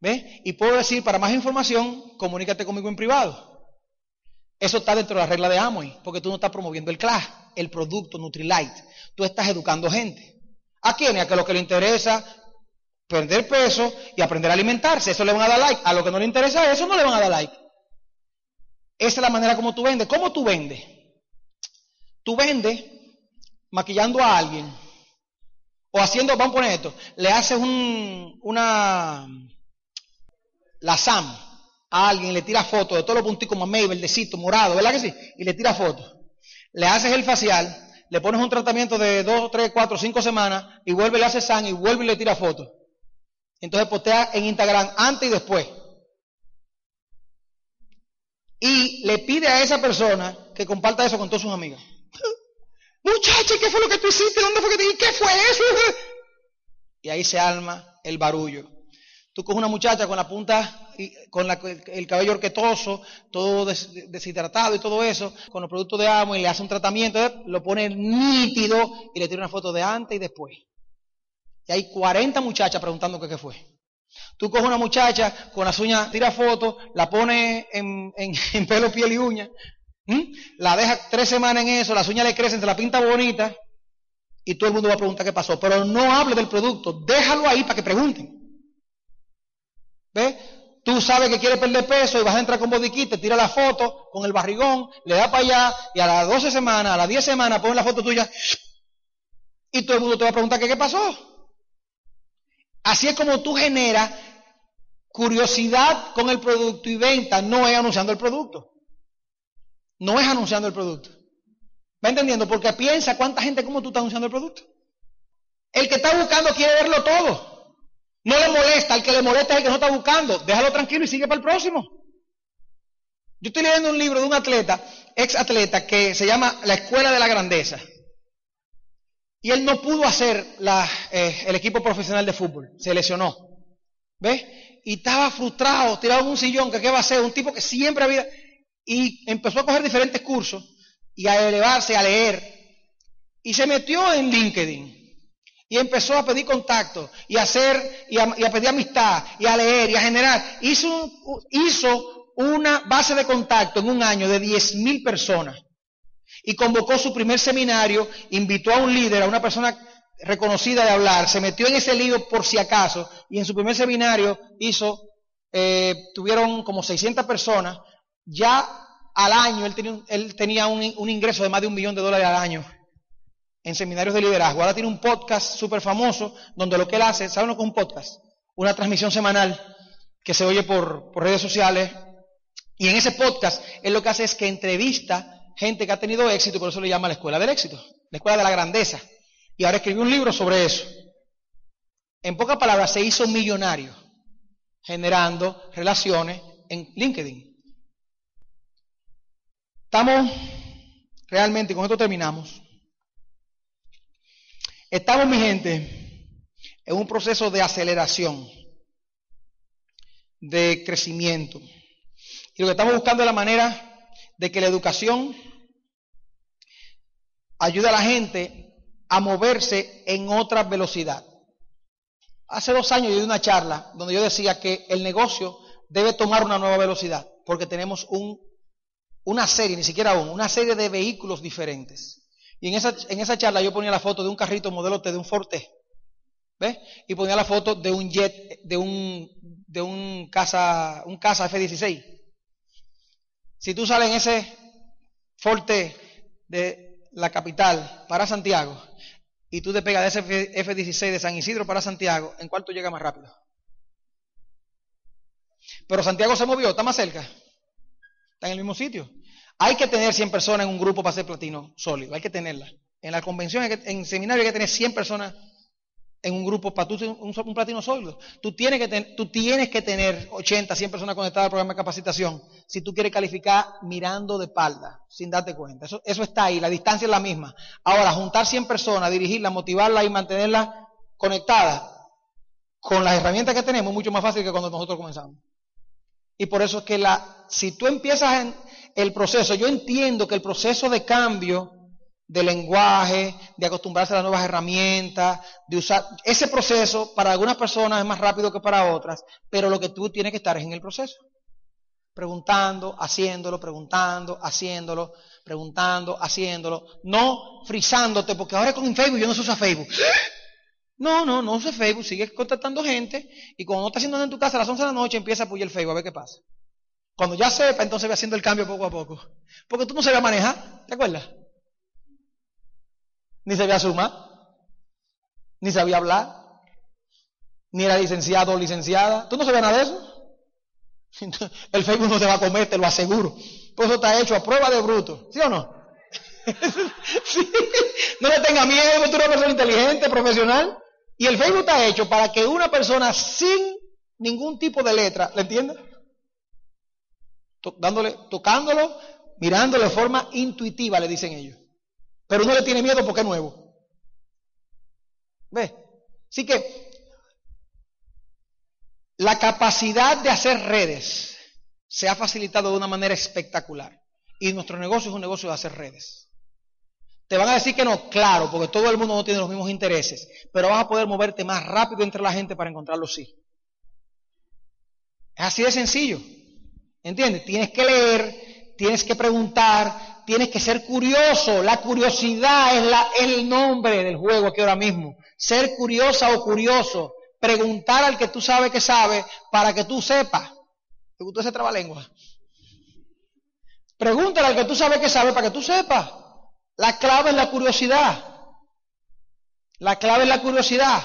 ¿Ves? Y puedo decir, para más información, comunícate conmigo en privado. Eso está dentro de la regla de Amway, porque tú no estás promoviendo el class, el producto Nutrilite. Tú estás educando gente. ¿A quiénes? A que a los que le interesa perder peso y aprender a alimentarse. Eso le van a dar like. A los que no le interesa eso, no le van a dar like. Esa es la manera como tú vendes. ¿Cómo tú vendes? Tú vendes maquillando a alguien. O haciendo, vamos a poner esto, le haces un, una, la SAM, a alguien, le tira fotos de todos los punticos mamey, verdecito, morado, ¿verdad que sí? Y le tira fotos. Le haces el facial, le pones un tratamiento de dos, tres, cuatro, cinco semanas y vuelve, le hace sangre y vuelve y le tira fotos. Entonces postea en Instagram antes y después. Y le pide a esa persona que comparta eso con todas sus amigas. [LAUGHS] Muchacha, ¿qué fue lo que tú hiciste? ¿Dónde fue que te ¿Qué fue eso? [LAUGHS] Y ahí se alma el barullo. Tú coges una muchacha con la punta, con el cabello orquetoso, todo deshidratado y todo eso, con los productos de amo y le hace un tratamiento, ¿eh? lo pone nítido y le tira una foto de antes y después. Y hay 40 muchachas preguntando qué, fue. Tú coges una muchacha con las uñas, tira fotos, la pone [LAUGHS] en, pelo, piel y uña, la deja tres semanas en eso, las uñas le crecen, se la pinta bonita, y todo el mundo va a preguntar qué pasó. Pero no hable del producto, déjalo ahí para que pregunten. ¿Ves? Tú sabes que quieres perder peso y vas a entrar con bodiquita, tira la foto con el barrigón, le da para allá y a las 12 semanas, a las 10 semanas pones la foto tuya y todo el mundo te va a preguntar qué pasó. Así es como tú generas curiosidad con el producto y venta, no es anunciando el producto. No es anunciando el producto. ¿Va entendiendo? Porque piensa cuánta gente como tú estás anunciando el producto. El que está buscando quiere verlo todo. No le molesta, el que le molesta es el que no está buscando. Déjalo tranquilo y sigue para el próximo. Yo estoy leyendo un libro de un atleta, ex atleta, que se llama La Escuela de la Grandeza. Y él no pudo hacer eh, el equipo profesional de fútbol, se lesionó. ¿Ves? Y estaba frustrado, tirado en un sillón, que qué va a hacer, un tipo que siempre había... Y empezó a coger diferentes cursos y a elevarse, a leer. Y se metió en LinkedIn. Y empezó a pedir contacto y a hacer, y a, pedir amistad, y a leer, y a generar. Hizo, hizo una base de contacto en un año de 10.000 personas. Y convocó su primer seminario, invitó a un líder, a una persona reconocida de hablar, se metió en ese lío por si acaso, y en su primer seminario hizo, eh, tuvieron como 600 personas, ya al año él tenía, él tenía un, ingreso de más de un millón de dólares al año en seminarios de liderazgo. Ahora tiene un podcast súper famoso donde lo que él hace, ¿saben lo que es un podcast? Una transmisión semanal que se oye por, redes sociales. Y en ese podcast él lo que hace es que entrevista gente que ha tenido éxito, por eso le llama la escuela del éxito, la escuela de la grandeza. Y ahora escribió un libro sobre eso. En pocas palabras, se hizo millonario generando relaciones en LinkedIn. Estamos realmente, con esto terminamos. Estamos, mi gente, en un proceso de aceleración, de crecimiento. Y lo que estamos buscando es la manera de que la educación ayude a la gente a moverse en otra velocidad. Hace dos años yo di una charla donde yo decía que el negocio debe tomar una nueva velocidad porque tenemos un una serie, ni siquiera uno, una serie de vehículos diferentes. Y en esa, en esa charla yo ponía la foto de un carrito modelo T, de un Forte, ¿ves? Y ponía la foto de un jet, de un, de un casa, un casa F-16. Si tú sales en ese Forte de la capital para Santiago y tú te pegas de ese F-16 de San Isidro para Santiago, ¿en cuánto llega más rápido? Pero Santiago se movió, está más cerca. Está en el mismo sitio. Hay que tener 100 personas en un grupo para ser platino sólido. Hay que tenerla. En la convención, en seminario hay que tener 100 personas en un grupo para tú un, platino sólido. Tú tienes, que tienes que tener 80, 100 personas conectadas al programa de capacitación si tú quieres calificar mirando de espalda, sin darte cuenta. Eso, eso está ahí, la distancia es la misma. Ahora, juntar 100 personas, dirigirlas, motivarlas y mantenerlas conectadas con las herramientas que tenemos es mucho más fácil que cuando nosotros comenzamos. Y por eso es que la, si tú empiezas en el proceso, yo entiendo que el proceso de cambio de lenguaje, de acostumbrarse a las nuevas herramientas, de usar, ese proceso para algunas personas es más rápido que para otras, pero lo que tú tienes que estar es en el proceso. Preguntando, haciéndolo, preguntando, haciéndolo, preguntando, haciéndolo, no frizándote, porque ahora con Facebook yo no se Facebook. No, no, no use Facebook, sigue contactando gente y cuando no está haciendo nada en tu casa a las 11 de la noche empieza a apoyar el Facebook a ver qué pasa. Cuando ya sepa, entonces va haciendo el cambio poco a poco. Porque tú no sabías manejar, ¿te acuerdas? Ni sabía sumar, ni sabía hablar, ni era licenciado o licenciada. ¿Tú no sabías nada de eso? [LAUGHS] El Facebook no te va a comer, te lo aseguro. Por eso está hecho a prueba de bruto, ¿sí o no? [LAUGHS] No le tenga miedo, tú eres una persona inteligente, profesional. Y el Facebook está hecho para que una persona sin ningún tipo de letra, ¿le dándole, tocándolo, mirándolo de forma intuitiva, le dicen ellos. Pero uno le tiene miedo porque es nuevo. ¿Ve? Así que la capacidad de hacer redes se ha facilitado de una manera espectacular. Y nuestro negocio es un negocio de hacer redes. Te van a decir que no, claro, porque todo el mundo no tiene los mismos intereses, pero vas a poder moverte más rápido entre la gente para encontrar los sí. Es así de sencillo. ¿Entiendes? Tienes que leer, tienes que preguntar, tienes que ser curioso. La curiosidad es, el nombre del juego aquí ahora mismo. Ser curiosa o curioso. Preguntar al que tú sabes que sabe para que tú sepas. ¿Te gustó ese trabalengua? Pregúntale al que tú sabes que sabe para que tú sepas. La clave es la curiosidad. La clave es la curiosidad.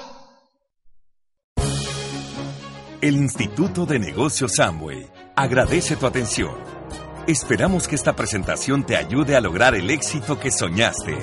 El Instituto de Negocios Samway agradece tu atención. Esperamos que esta presentación te ayude a lograr el éxito que soñaste.